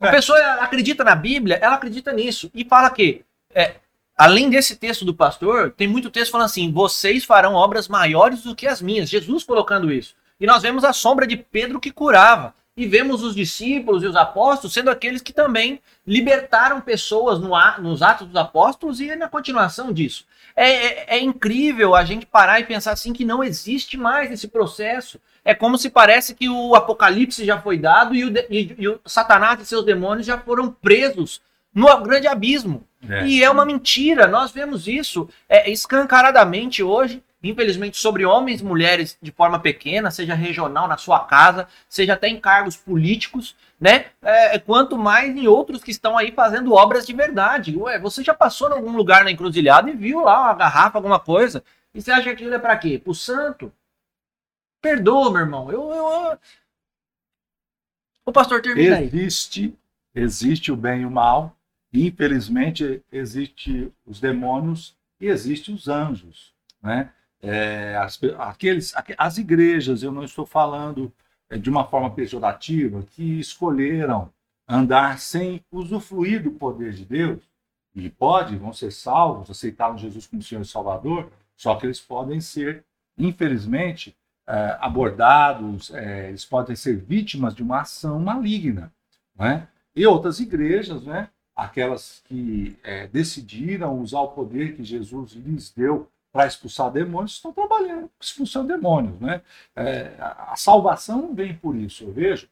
A é. pessoa acredita na Bíblia, ela acredita nisso. E fala que, é, além desse texto do pastor, tem muito texto falando assim: vocês farão obras maiores do que as minhas. Jesus colocando isso. E nós vemos a sombra de Pedro que curava. E vemos os discípulos e os apóstolos sendo aqueles que também libertaram pessoas no, nos Atos dos Apóstolos e na continuação disso. É, é, é incrível a gente parar e pensar assim que não existe mais esse processo é como se parece que o apocalipse já foi dado e o, e, e o Satanás e seus demônios já foram presos no grande abismo. É. E é uma mentira, nós vemos isso é, escancaradamente hoje infelizmente, sobre homens e mulheres de forma pequena, seja regional, na sua casa, seja até em cargos políticos, né? É, quanto mais em outros que estão aí fazendo obras de verdade. Ué, você já passou em algum lugar na encruzilhada e viu lá uma garrafa, alguma coisa, e você acha que aquilo é para quê? Pro santo? Perdoa, meu irmão. Eu, eu... O pastor termina aí. Existe, existe o bem e o mal. Infelizmente, existe os demônios e existe os anjos, né? É, as, aqueles, as igrejas, eu não estou falando é, de uma forma pejorativa, que escolheram andar sem usufruir do poder de Deus, e pode, vão ser salvos, aceitaram Jesus como Senhor e Salvador, só que eles podem ser, infelizmente, é, abordados, é, eles podem ser vítimas de uma ação maligna. Né? E outras igrejas, né, aquelas que é, decidiram usar o poder que Jesus lhes deu para expulsar demônios, estão trabalhando expulsando demônios. Né? É, a salvação não vem por isso. Eu vejo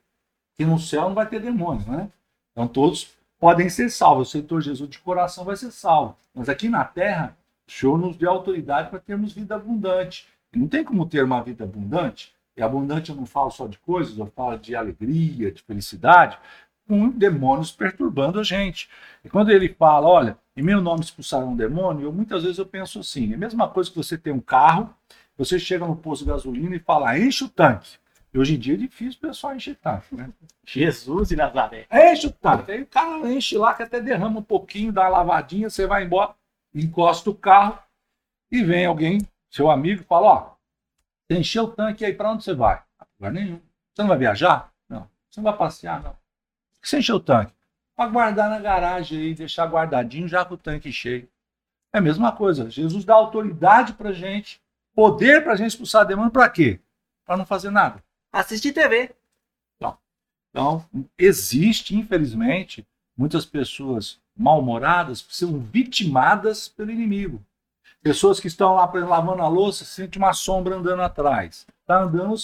que no céu não vai ter demônios. Né? Então todos podem ser salvos. O Senhor Jesus de coração vai ser salvo. Mas aqui na terra, o Senhor nos deu autoridade para termos vida abundante. E não tem como ter uma vida abundante. E abundante eu não falo só de coisas, eu falo de alegria, de felicidade, com demônios perturbando a gente. E quando ele fala, olha, em meu nome expulsarão um demônio, eu, muitas vezes eu penso assim, é a mesma coisa que você tem um carro, você chega no posto de gasolina e fala, enche o tanque. E hoje em dia é difícil o pessoal encher tanque, né? Jesus e Nazaré. Enche o tanque. Aí o cara enche lá, que até derrama um pouquinho, dá uma lavadinha, você vai embora, encosta o carro e vem alguém, seu amigo, fala, ó, você encheu o tanque aí, para onde você vai? Lugar nenhum. Você não vai viajar? Não. Você não vai passear? Não. Você encheu o tanque? Para guardar na garagem aí, deixar guardadinho já com o tanque cheio. É a mesma coisa. Jesus dá autoridade para gente, poder para gente expulsar demônio para quê? Para não fazer nada. Assistir TV. Então, então, existe, infelizmente, muitas pessoas mal-humoradas que são vitimadas pelo inimigo. Pessoas que estão lá lavando a louça, sente uma sombra andando atrás. Está andando,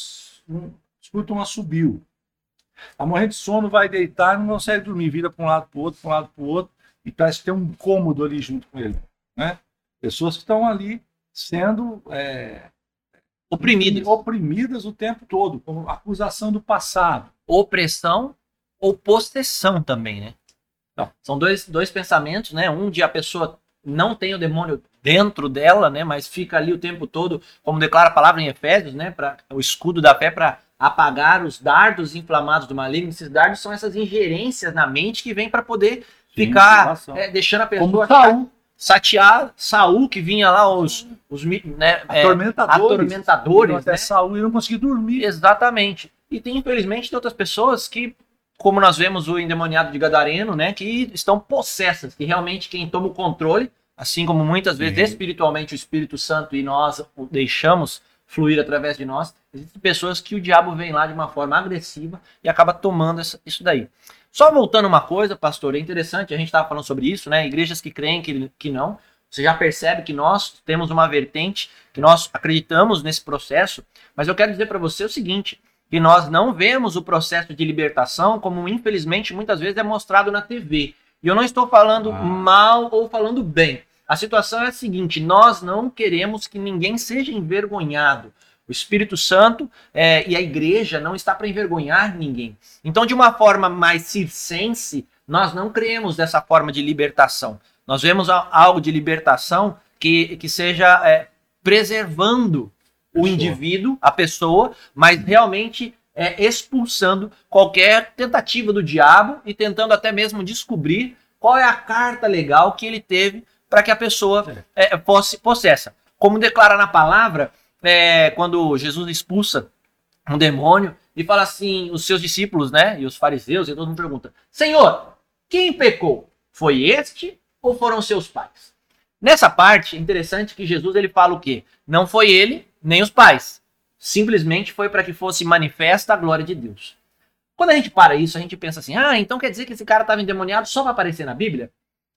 escuta um assobio. A morrer de sono, vai deitar não consegue dormir. Vira para um lado para o outro, para um lado para o outro. E parece ter um incômodo ali junto com ele. Né? Pessoas que estão ali sendo é, oprimidas. oprimidas o tempo todo, com acusação do passado. Opressão ou possessão também, né? Então, são dois, dois pensamentos, né? Um de a pessoa não tem o demônio dentro dela, né? Mas fica ali o tempo todo, como declara a palavra em Efésios, né? Para o escudo da fé para apagar os dardos inflamados do maligno. Esses dardos são essas ingerências na mente que vem para poder Sim, ficar é, deixando a pessoa Saul. satear Saul que vinha lá os, os né, é, atormentadores, atormentadores até né? Saul e não conseguia dormir. Exatamente. E tem infelizmente tem outras pessoas que como nós vemos o endemoniado de Gadareno, né, que estão possessas, que realmente quem toma o controle, assim como muitas vezes Sim. espiritualmente o Espírito Santo e nós o deixamos fluir através de nós. Existem pessoas que o diabo vem lá de uma forma agressiva e acaba tomando essa, isso daí. Só voltando uma coisa, pastor, é interessante, a gente estava falando sobre isso, né? Igrejas que creem que, que não. Você já percebe que nós temos uma vertente, que nós acreditamos nesse processo, mas eu quero dizer para você o seguinte: que nós não vemos o processo de libertação como, infelizmente, muitas vezes é mostrado na TV. E eu não estou falando ah. mal ou falando bem. A situação é a seguinte: nós não queremos que ninguém seja envergonhado. O Espírito Santo é, e a igreja não está para envergonhar ninguém. Então, de uma forma mais circense, nós não cremos dessa forma de libertação. Nós vemos algo de libertação que, que seja é, preservando o indivíduo, a pessoa, mas realmente é, expulsando qualquer tentativa do diabo e tentando até mesmo descobrir qual é a carta legal que ele teve para que a pessoa é, fosse possessa. Como declara na palavra, é, quando Jesus expulsa um demônio e fala assim, os seus discípulos, né, e os fariseus, e todo mundo pergunta: Senhor, quem pecou? Foi este ou foram seus pais? Nessa parte, é interessante que Jesus ele fala o quê? Não foi ele, nem os pais. Simplesmente foi para que fosse manifesta a glória de Deus. Quando a gente para isso, a gente pensa assim: ah, então quer dizer que esse cara estava endemoniado só para aparecer na Bíblia?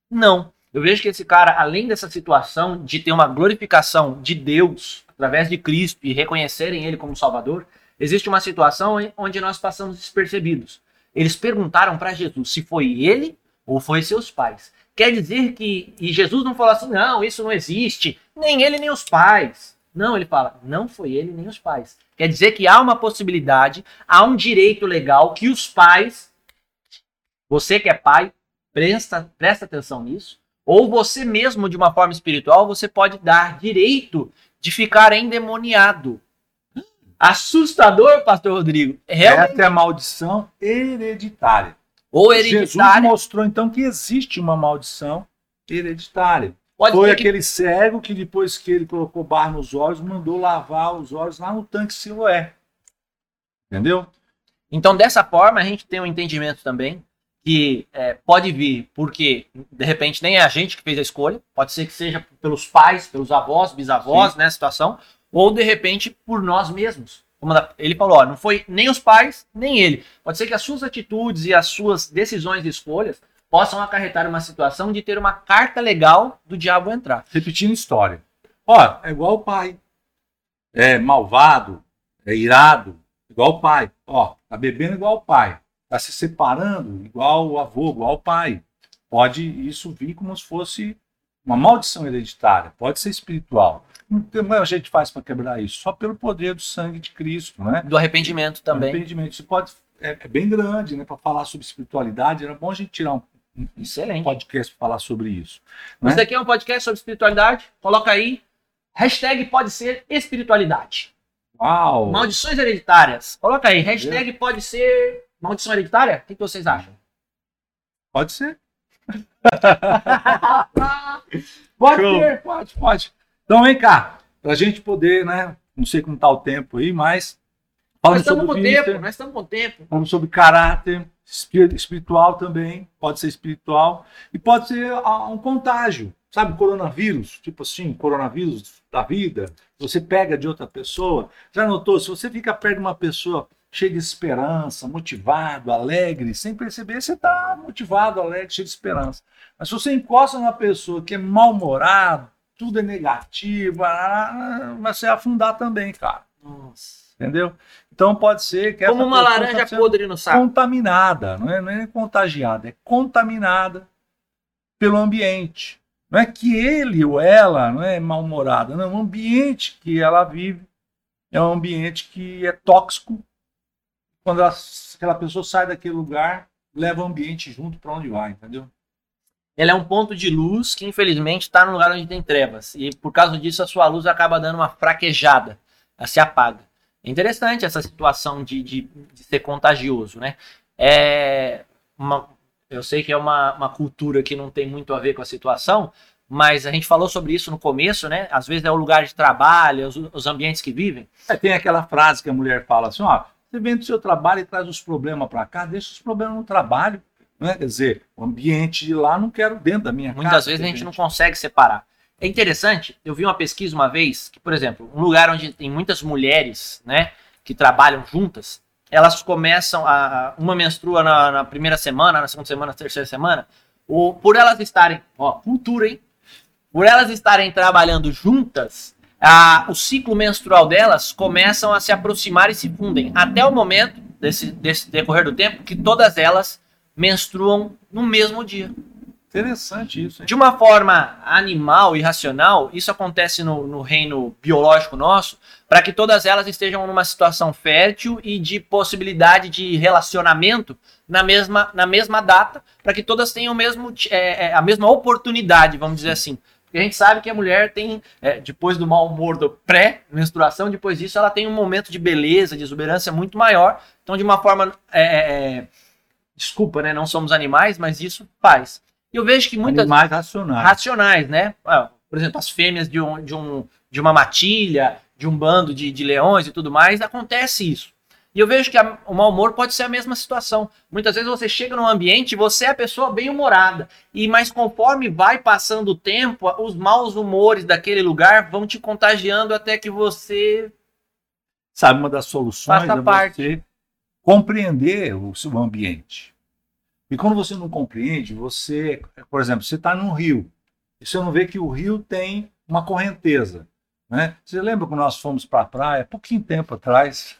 Não. Eu vejo que esse cara, além dessa situação de ter uma glorificação de Deus através de Cristo e reconhecerem ele como Salvador, existe uma situação onde nós passamos despercebidos. Eles perguntaram para Jesus se foi ele ou foi seus pais. Quer dizer que e Jesus não falou assim: não, isso não existe, nem ele nem os pais. Não, ele fala, não foi ele nem os pais. Quer dizer que há uma possibilidade, há um direito legal que os pais, você que é pai, presta, presta atenção nisso, ou você mesmo, de uma forma espiritual, você pode dar direito de ficar endemoniado. Assustador, pastor Rodrigo. Realmente... Essa é a maldição hereditária. Ou hereditária. Jesus mostrou então que existe uma maldição hereditária. Pode Foi aquele que... cego que depois que ele colocou barro nos olhos, mandou lavar os olhos lá no tanque Siloé. Entendeu? Então, dessa forma, a gente tem um entendimento também que é, pode vir porque, de repente, nem é a gente que fez a escolha, pode ser que seja pelos pais, pelos avós, bisavós, Sim. né, situação, ou de repente por nós mesmos. Como ele falou, ó, não foi nem os pais, nem ele. Pode ser que as suas atitudes e as suas decisões e escolhas possam acarretar uma situação de ter uma carta legal do diabo entrar. Repetindo história. Ó, é igual o pai. É malvado, é irado, igual o pai. Ó, tá bebendo igual o pai. Tá se separando igual o avô, igual o pai. Pode isso vir como se fosse uma maldição hereditária. Pode ser espiritual. Como a gente faz para quebrar isso? Só pelo poder do sangue de Cristo, né? Do arrependimento também. Do arrependimento. Isso pode é, é bem grande, né? Para falar sobre espiritualidade, era bom a gente tirar um, Excelente. podcast para falar sobre isso. Né? Você quer um podcast sobre espiritualidade? Coloca aí. Hashtag pode ser espiritualidade. Uau! Maldições hereditárias. Coloca aí. Hashtag pode ser maldição hereditária. O que, que vocês acham? Pode ser. (laughs) pode ser, pode, pode. Então vem cá, para a gente poder, né? Não sei como está o tempo aí, mas. Nós estamos com tempo, nós estamos com tempo. Falamos sobre caráter espiritual também, pode ser espiritual, e pode ser um contágio. Sabe, coronavírus, tipo assim, coronavírus da vida, você pega de outra pessoa. Já notou? Se você fica perto de uma pessoa cheia de esperança, motivado, alegre, sem perceber, você está motivado, alegre, cheio de esperança. Mas se você encosta numa pessoa que é mal-humorado, tudo é negativo, ah, vai se afundar também, cara. Nossa. Entendeu? Então pode ser que Como uma laranja tá podre no saco. Contaminada, não é, não é contagiada, é contaminada pelo ambiente. Não é que ele ou ela não é mal-humorada, não, o ambiente que ela vive é um ambiente que é tóxico. Quando ela, aquela pessoa sai daquele lugar, leva o ambiente junto para onde vai, entendeu? ela é um ponto de luz que infelizmente está no lugar onde tem trevas. E por causa disso a sua luz acaba dando uma fraquejada, ela se apaga. É interessante essa situação de, de, de ser contagioso, né? É uma, eu sei que é uma, uma cultura que não tem muito a ver com a situação, mas a gente falou sobre isso no começo, né? Às vezes é o lugar de trabalho, os, os ambientes que vivem. É, tem aquela frase que a mulher fala assim, ó, você vem do seu trabalho e traz os problemas para cá, deixa os problemas no trabalho. Né? Quer dizer, o ambiente de lá não quero dentro da minha Muitas casa. Muitas vezes a gente, não consegue separar. É interessante, eu vi uma pesquisa uma vez que, por exemplo, um lugar onde tem muitas mulheres, né, que trabalham juntas, elas começam a. Uma menstrua na, na primeira semana, na segunda semana, na terceira semana, ou por elas estarem. Ó, cultura, hein? Por elas estarem trabalhando juntas, a, o ciclo menstrual delas começam a se aproximar e se fundem. Até o momento, desse, desse decorrer do tempo, que todas elas menstruam no mesmo dia. Interessante isso. Hein? De uma forma animal e racional, isso acontece no, no reino biológico nosso, para que todas elas estejam numa situação fértil e de possibilidade de relacionamento na mesma, na mesma data, para que todas tenham o mesmo, é, é, a mesma oportunidade, vamos dizer assim. Porque a gente sabe que a mulher tem, é, depois do mau humor do pré-menstruação, depois disso ela tem um momento de beleza, de exuberância muito maior. Então, de uma forma é, é, Desculpa, né? Não somos animais, mas isso faz. E eu vejo que muitas. Animais racionais. Racionais, né? Ah, por exemplo, as fêmeas de, um, de, um, de uma matilha, de um bando de, de leões e tudo mais, acontece isso. E eu vejo que a, o mau humor pode ser a mesma situação. Muitas vezes você chega num ambiente e você é a pessoa bem humorada. E mas conforme vai passando o tempo, os maus humores daquele lugar vão te contagiando até que você. Sabe, uma das soluções é parte. você compreender o seu ambiente. E quando você não compreende, você, por exemplo, você está num rio e você não vê que o rio tem uma correnteza. Né? Você lembra quando nós fomos para a praia, pouquinho tempo atrás?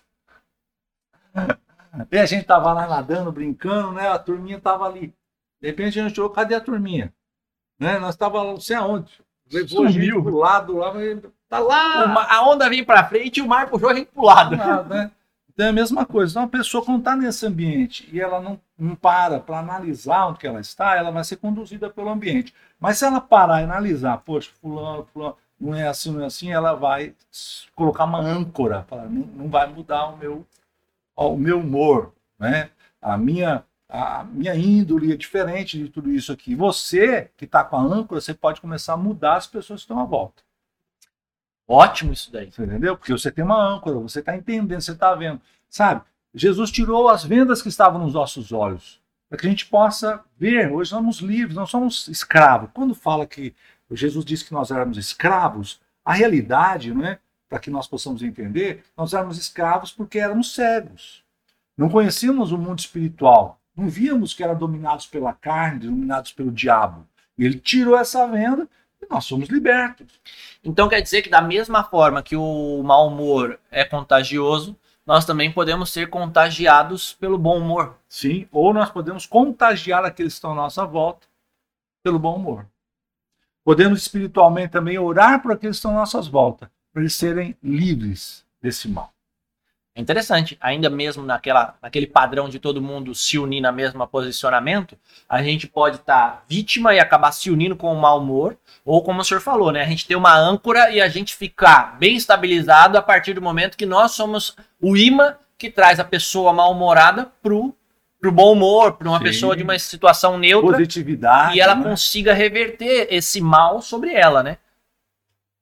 E a gente estava lá nadando, brincando, né? A turminha estava ali. De repente a gente falou, cadê a turminha? Né? Nós estávamos não sei aonde. Levou a gente pro lado lá, tá lá. Uma, a onda vem para frente e o mar puxou a gente pro lado. Nada, né? Então é a mesma coisa. Então, uma pessoa, quando está nesse ambiente e ela não, não para para analisar onde ela está, ela vai ser conduzida pelo ambiente. Mas se ela parar e analisar, poxa, fulano, fulano, não é assim, não é assim, ela vai colocar uma âncora, falar, não, não vai mudar o meu, o meu humor, né? A minha, a minha índole é diferente de tudo isso aqui. Você que está com a âncora, você pode começar a mudar as pessoas que estão à volta. Ótimo isso daí. Você entendeu? Porque você tem uma âncora, você está entendendo, você está vendo. Sabe? Jesus tirou as vendas que estavam nos nossos olhos, para que a gente possa ver. Hoje somos livres, não somos escravos. Quando fala que Jesus disse que nós éramos escravos, a realidade, não é? Para que nós possamos entender, nós éramos escravos porque éramos cegos. Não conhecíamos o mundo espiritual. Não víamos que eram dominados pela carne, dominados pelo diabo. Ele tirou essa venda e nós somos libertos. Então quer dizer que da mesma forma que o mau humor é contagioso, nós também podemos ser contagiados pelo bom humor. Sim, ou nós podemos contagiar aqueles que estão à nossa volta pelo bom humor. Podemos espiritualmente também orar por aqueles que estão à nossa volta, para eles serem livres desse mal. É interessante, ainda mesmo naquela, naquele padrão de todo mundo se unir na mesma posicionamento, a gente pode estar tá vítima e acabar se unindo com o mau humor, ou como o senhor falou, né? A gente ter uma âncora e a gente ficar bem estabilizado a partir do momento que nós somos o imã que traz a pessoa mal-humorada pro pro bom humor, para uma Sim. pessoa de uma situação neutra. Positividade. E ela né? consiga reverter esse mal sobre ela, né?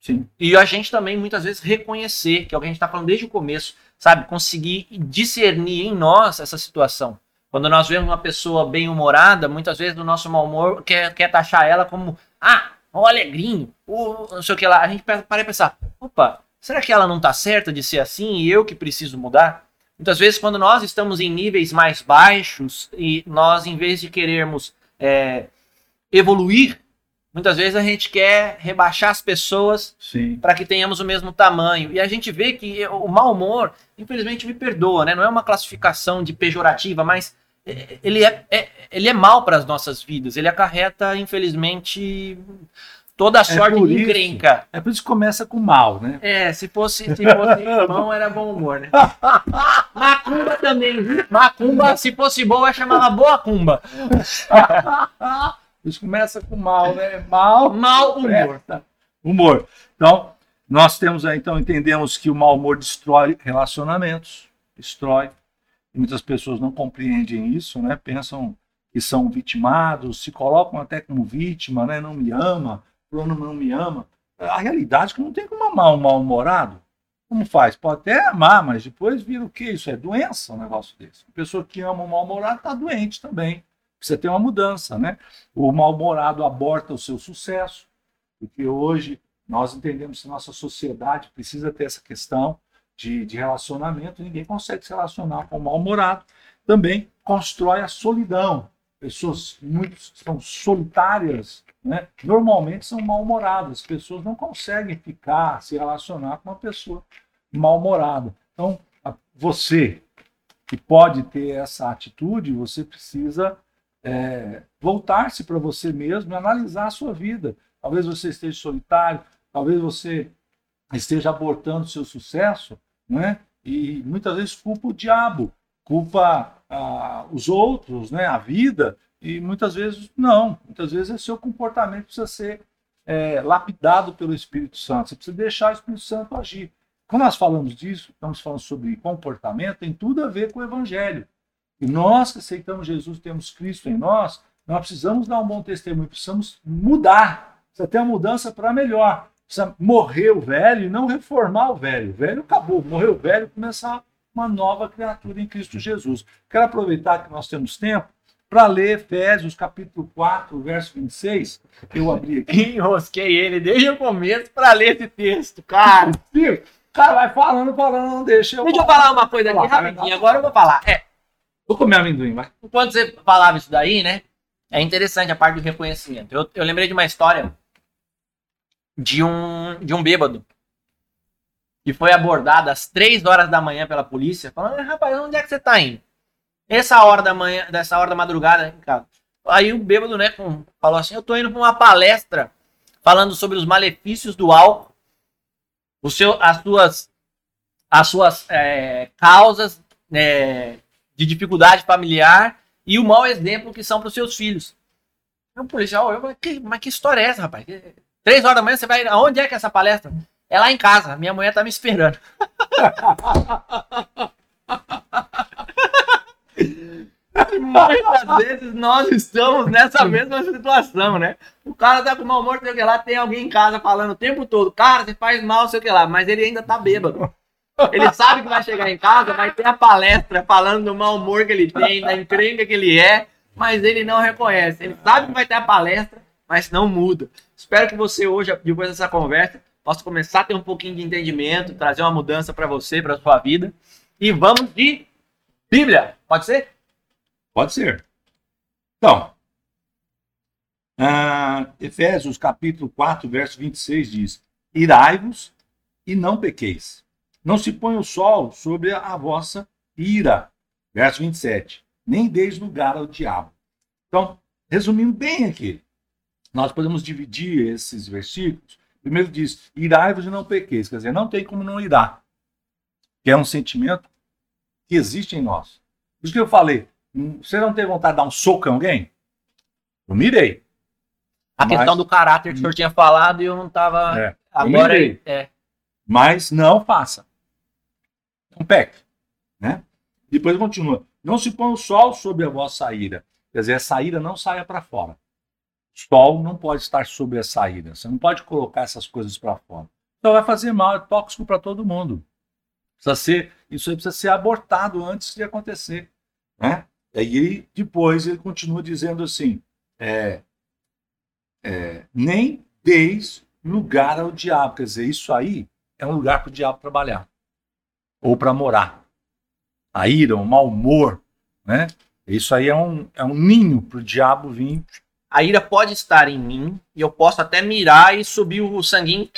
Sim. E a gente também muitas vezes reconhecer, que é o que a gente está falando desde o começo, sabe? Conseguir discernir em nós essa situação. Quando nós vemos uma pessoa bem-humorada, muitas vezes no nosso mau humor quer, quer taxar ela como, ah, o alegrinho, o não sei o que lá. A gente para e pensar, opa, será que ela não está certa de ser assim e eu que preciso mudar? Muitas vezes, quando nós estamos em níveis mais baixos e nós, em vez de querermos é, evoluir, muitas vezes a gente quer rebaixar as pessoas para que tenhamos o mesmo tamanho. E a gente vê que o mau humor, infelizmente, me perdoa, né? Não é uma classificação de pejorativa, mas é, ele é, é ele é mal para as nossas vidas. Ele acarreta, infelizmente, toda a é sorte de encrenca. É por isso que começa com mal, né? É, se fosse, se fosse (laughs) bom, era bom humor, né? Macumba também. Macumba, se fosse boa, chamava boa cumba. (laughs) isso começa com mal, né? Mal. Mal humor. Humor. Então, nós temos aí, então, entendemos que o mau humor destrói relacionamentos, destrói. E muitas pessoas não compreendem isso, né? Pensam que são vitimados, se colocam até como vítima, né? Não me ama, fulano não me ama. A realidade é que não tem como amar um mal-humorado. Como faz? Pode até amar, mas depois vira o quê? Isso é doença, um negócio desse. A pessoa que ama um mal-humorado está doente também. Precisa ter uma mudança, né? O mal-humorado aborta o seu sucesso, porque hoje nós entendemos que nossa sociedade precisa ter essa questão de, de relacionamento, ninguém consegue se relacionar com o mal-humorado. Também constrói a solidão. Pessoas muito são solitárias né, normalmente são mal-humoradas. As pessoas não conseguem ficar, se relacionar com uma pessoa mal-humorada. Então, você que pode ter essa atitude, você precisa é, voltar-se para você mesmo e analisar a sua vida. Talvez você esteja solitário, talvez você esteja abortando seu sucesso, né? e muitas vezes culpa o diabo, culpa ah, os outros, né? a vida, e muitas vezes não. Muitas vezes o seu comportamento precisa ser é, lapidado pelo Espírito Santo. Você precisa deixar o Espírito Santo agir. Quando nós falamos disso, estamos falando sobre comportamento, tem tudo a ver com o Evangelho. E nós que aceitamos Jesus, temos Cristo em nós, nós precisamos dar um bom testemunho, precisamos mudar. Precisa ter uma mudança para melhor. Precisa morrer o velho e não reformar o velho. O velho acabou, morreu o velho e começar uma nova criatura em Cristo Jesus. Quero aproveitar que nós temos tempo para ler Efésios capítulo 4, verso 26. Eu abri aqui. (laughs) Enrosquei ele desde o começo para ler esse texto, cara. Cara vai falando, falando, não deixa eu. Deixa eu falar uma coisa aqui rapidinho. Agora eu vou falar. É. Vou comer amendoim, vai. Enquanto você falava isso daí, né? É interessante a parte do reconhecimento. Eu, eu lembrei de uma história de um, de um bêbado que foi abordado às 3 horas da manhã pela polícia, falando: rapaz, onde é que você tá indo? Essa hora da manhã, dessa hora da madrugada. Aí o bêbado, né, falou assim: Eu tô indo pra uma palestra falando sobre os malefícios do álcool. o seu, as suas, as suas é, causas é, de dificuldade familiar e o mau exemplo que são para os seus filhos. Um policial, eu, que, mas que história é essa, rapaz? Três horas da manhã você vai. Aonde é que é essa palestra? É lá em casa. Minha mulher tá me esperando. (laughs) Muitas vezes nós estamos nessa mesma situação, né? O cara tá com mau humor, sei o que lá, tem alguém em casa falando o tempo todo, cara, você faz mal, sei o que lá, mas ele ainda tá bêbado. Ele sabe que vai chegar em casa, vai ter a palestra falando do mau humor que ele tem, da encrenca que ele é, mas ele não reconhece. Ele sabe que vai ter a palestra, mas não muda. Espero que você hoje, depois dessa conversa, possa começar a ter um pouquinho de entendimento, trazer uma mudança para você, para sua vida. E vamos de Bíblia. Pode ser? Pode ser. Então, uh, Efésios capítulo 4, verso 26 diz: Irai-vos e não pequeis. Não se põe o sol sobre a vossa ira. Verso 27. Nem deis lugar ao diabo. Então, resumindo bem aqui, nós podemos dividir esses versículos. Primeiro diz: irai-vos e não pequeis. Quer dizer, não tem como não irar. Que é um sentimento que existe em nós. Por isso que eu falei, você não tem vontade de dar um soco em alguém? Eu mirei. A mas... questão do caráter que o senhor tinha falado e eu não estava. É, Agora mirei. é. Mas não faça. Não peque. Né? Depois continua. Não se põe o sol sobre a vossa ira. Quer dizer, essa ira não saia para fora. Sol não pode estar sobre essa ira. Você não pode colocar essas coisas para fora. Então vai fazer mal, é tóxico para todo mundo. Precisa ser, isso aí precisa ser abortado antes de acontecer. Né? E aí, depois ele continua dizendo assim: é, é, nem deis lugar ao diabo. Quer dizer, isso aí é um lugar para o diabo trabalhar ou para morar. A ira, o mau humor, né? Isso aí é um, é um ninho para o diabo vir. A ira pode estar em mim e eu posso até mirar e subir o sanguinho.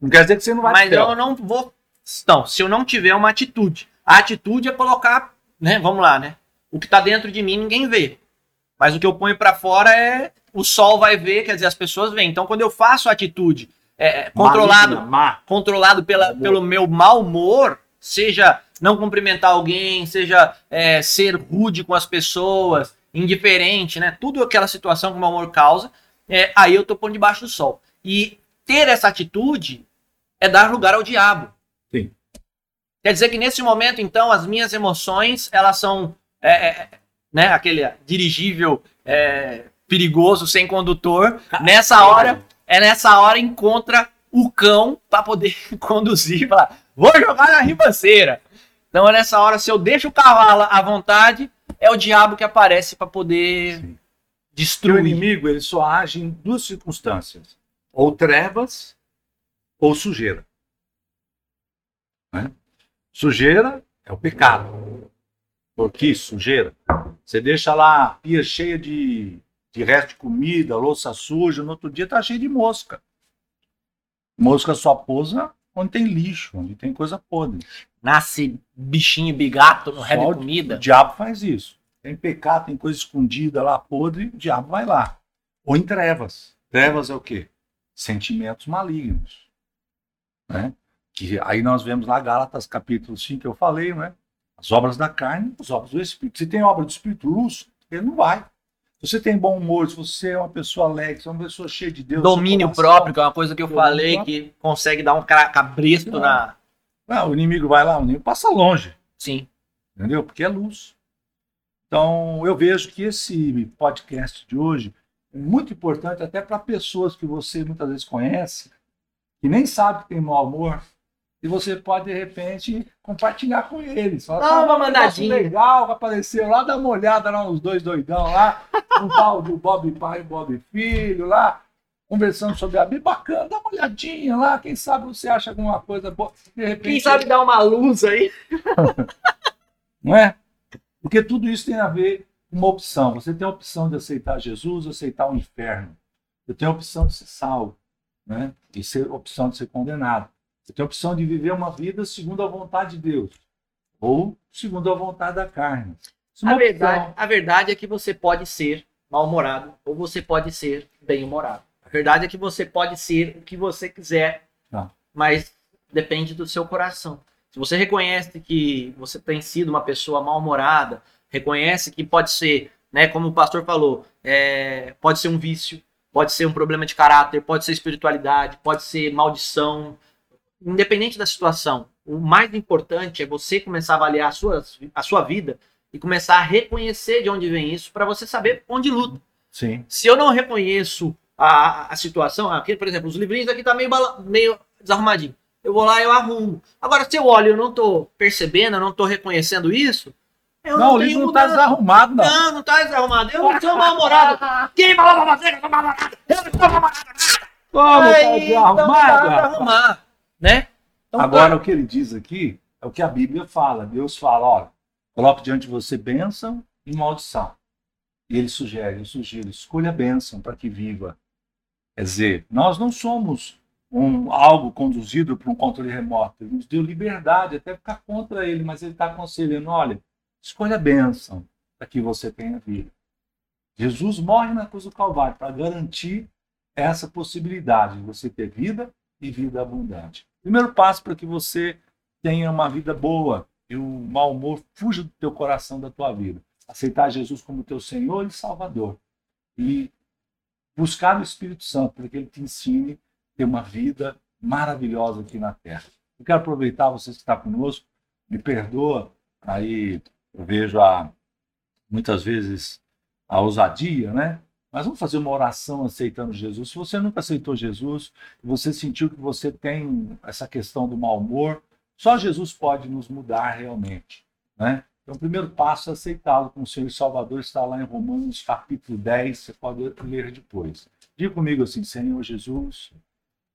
Não quer dizer que você não vai Mas eu não vou. Então, se eu não tiver uma atitude. A atitude é colocar, né? Vamos lá, né? O que está dentro de mim ninguém vê. Mas o que eu ponho para fora é o sol vai ver, quer dizer, as pessoas veem. Então, quando eu faço a atitude é, é controlado, controlado pela, pelo meu mau humor, seja não cumprimentar alguém, seja é, ser rude com as pessoas, indiferente, né? Tudo aquela situação que o mau humor causa, é, aí eu tô pondo debaixo do sol. E ter essa atitude é dar lugar ao diabo. Sim. Quer dizer que nesse momento, então, as minhas emoções, elas são é, é, né, aquele dirigível é, perigoso sem condutor. Nessa hora, é nessa hora encontra o cão para poder (laughs) conduzir, falar, vou jogar na ribanceira. Então é nessa hora, se eu deixo o cavalo à vontade, é o diabo que aparece para poder Sim. destruir. o inimigo ele só age em duas circunstâncias: ou trevas ou sujeira. Né? Sujeira é o pecado. Porque sujeira. Você deixa lá a pia cheia de, de resto de comida, louça suja, no outro dia tá cheio de mosca. Mosca só pousa onde tem lixo, onde tem coisa podre. Nasce bichinho bigato no resto de comida. O diabo faz isso. Tem pecado, tem coisa escondida lá podre, o diabo vai lá. Ou em trevas. Trevas é o quê? Sentimentos malignos. Né? Que aí nós vemos lá Gálatas capítulo 5 que eu falei, né? As obras da carne, as obras do Espírito. Se tem obra do Espírito luz, ele não vai. Se você tem bom humor, se você é uma pessoa alegre, se é uma pessoa cheia de Deus. Domínio próprio, que é uma coisa que eu falei, próprio. que consegue dar um cabresto não. na. Não, o inimigo vai lá, o inimigo passa longe. Sim. Entendeu? Porque é luz. Então, eu vejo que esse podcast de hoje é muito importante até para pessoas que você muitas vezes conhece, que nem sabe que tem mau amor, e você pode, de repente, compartilhar com eles. Fala, ah, uma mandadinha. legal que apareceu lá, dá uma olhada lá nos dois doidão lá, um tal do Bob Pai e Bob Filho lá, conversando sobre a Bíblia. Bacana, dá uma olhadinha lá, quem sabe você acha alguma coisa boa. De repente, quem sabe dar uma luz aí. (laughs) Não é? Porque tudo isso tem a ver com uma opção. Você tem a opção de aceitar Jesus, aceitar o inferno. Eu tenho a opção de ser salvo, né? e ser a opção de ser condenado. Você tem a opção de viver uma vida segundo a vontade de Deus ou segundo a vontade da carne. É a verdade, a verdade é que você pode ser mal-humorado ou você pode ser bem-humorado. A verdade é que você pode ser o que você quiser. Não. mas depende do seu coração. Se você reconhece que você tem sido uma pessoa mal-humorada, reconhece que pode ser, né, como o pastor falou, é, pode ser um vício, pode ser um problema de caráter, pode ser espiritualidade, pode ser maldição, independente da situação, o mais importante é você começar a avaliar a sua, a sua vida e começar a reconhecer de onde vem isso para você saber onde luta. Sim. Se eu não reconheço a, a situação, aqui, por exemplo, os livrinhos aqui tá meio, meio desarrumadinho. Eu vou lá e eu arrumo. Agora, se eu olho e eu não tô percebendo, eu não tô reconhecendo isso, eu não, não o livro não tá desarrumado, não. Não, não tá desarrumado. Eu não sou mal-humorado. (laughs) Quem falou pra você que eu sou mal-humorado? Eu não sou mal-humorado. Como tá desarrumado? Então tá né? Então, Agora, tá. o que ele diz aqui é o que a Bíblia fala. Deus fala, olha, coloque diante de você bênção e maldição. E ele sugere, eu sugiro, escolha a bênção para que viva. Quer dizer, nós não somos um, algo conduzido por um controle remoto. Ele nos deu liberdade até ficar contra ele, mas ele está aconselhando, olha, escolha a bênção para que você tenha vida. Jesus morre na cruz do Calvário para garantir essa possibilidade de você ter vida e vida abundante. Primeiro passo para que você tenha uma vida boa e o mau humor fuja do teu coração, da tua vida. Aceitar Jesus como teu Senhor e Salvador. E buscar o Espírito Santo para que ele te ensine a ter uma vida maravilhosa aqui na terra. Eu quero aproveitar vocês que estão conosco, me perdoa, aí eu vejo a, muitas vezes a ousadia, né? Mas vamos fazer uma oração aceitando Jesus. Se você nunca aceitou Jesus, você sentiu que você tem essa questão do mau humor, só Jesus pode nos mudar realmente. Né? Então, o primeiro passo é aceitá-lo como Senhor e Salvador, está lá em Romanos capítulo 10, você pode ler depois. Diga comigo assim, Senhor Jesus.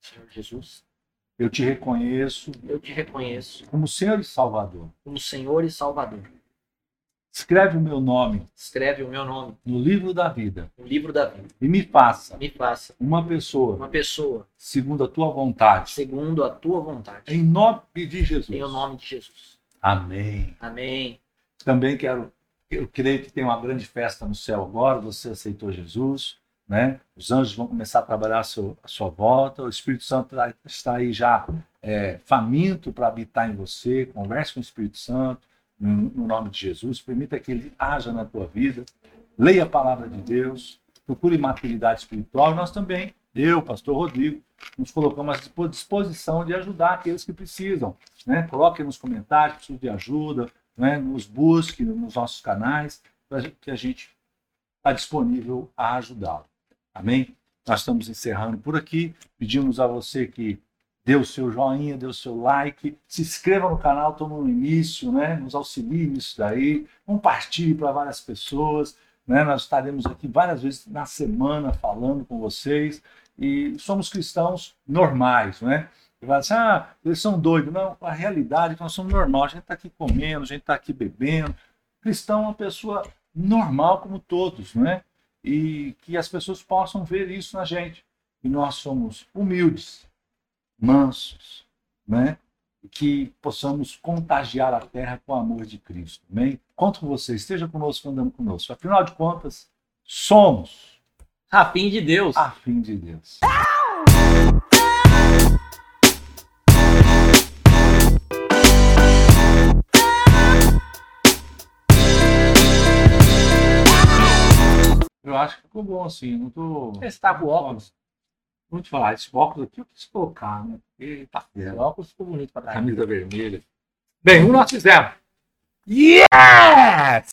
Senhor Jesus. Eu te reconheço. Eu te reconheço. Como Senhor e Salvador. Como Senhor e Salvador. Escreve o meu nome. Escreve o meu nome. No livro da vida. No livro da vida. E me faça. Me faça. Uma pessoa. Uma pessoa. Segundo a tua vontade. Segundo a tua vontade. Em nome de Jesus. Em nome de Jesus. Amém. Amém. Também quero. Eu creio que tem uma grande festa no céu agora. Você aceitou Jesus. Né? Os anjos vão começar a trabalhar a, seu, a sua volta. O Espírito Santo está aí já é, faminto para habitar em você. Converse com o Espírito Santo no nome de Jesus, permita que ele haja na tua vida, leia a palavra de Deus, procure maturidade espiritual. Nós também, eu, pastor Rodrigo, nos colocamos à disposição de ajudar aqueles que precisam. Né? Coloque nos comentários, preciso de ajuda, né? nos busque nos nossos canais, para que a gente está disponível a ajudá-lo. Amém? Nós estamos encerrando por aqui. Pedimos a você que dê o seu joinha, dê o seu like, se inscreva no canal, estamos no início, né? nos auxilie nisso daí, compartilhe para várias pessoas. Né? Nós estaremos aqui várias vezes na semana falando com vocês e somos cristãos normais, né? E vai assim, ah, eles são doidos. Não, a realidade é que nós somos normais, a gente está aqui comendo, a gente está aqui bebendo. Cristão é uma pessoa normal como todos, né? E que as pessoas possam ver isso na gente. E nós somos humildes, mansos, né? Que possamos contagiar a terra com o amor de Cristo. Amém? Conto com você, esteja conosco, andando conosco. Afinal de contas, somos a fim de Deus. A fim de Deus. Eu acho que ficou bom assim, não tô. Você tá com óculos. Vamos te falar, esse óculos aqui eu quis colocar, né? Eita, o óculos ficou bonito para Camisa vermelha. Bem, um nós fizemos. Yes!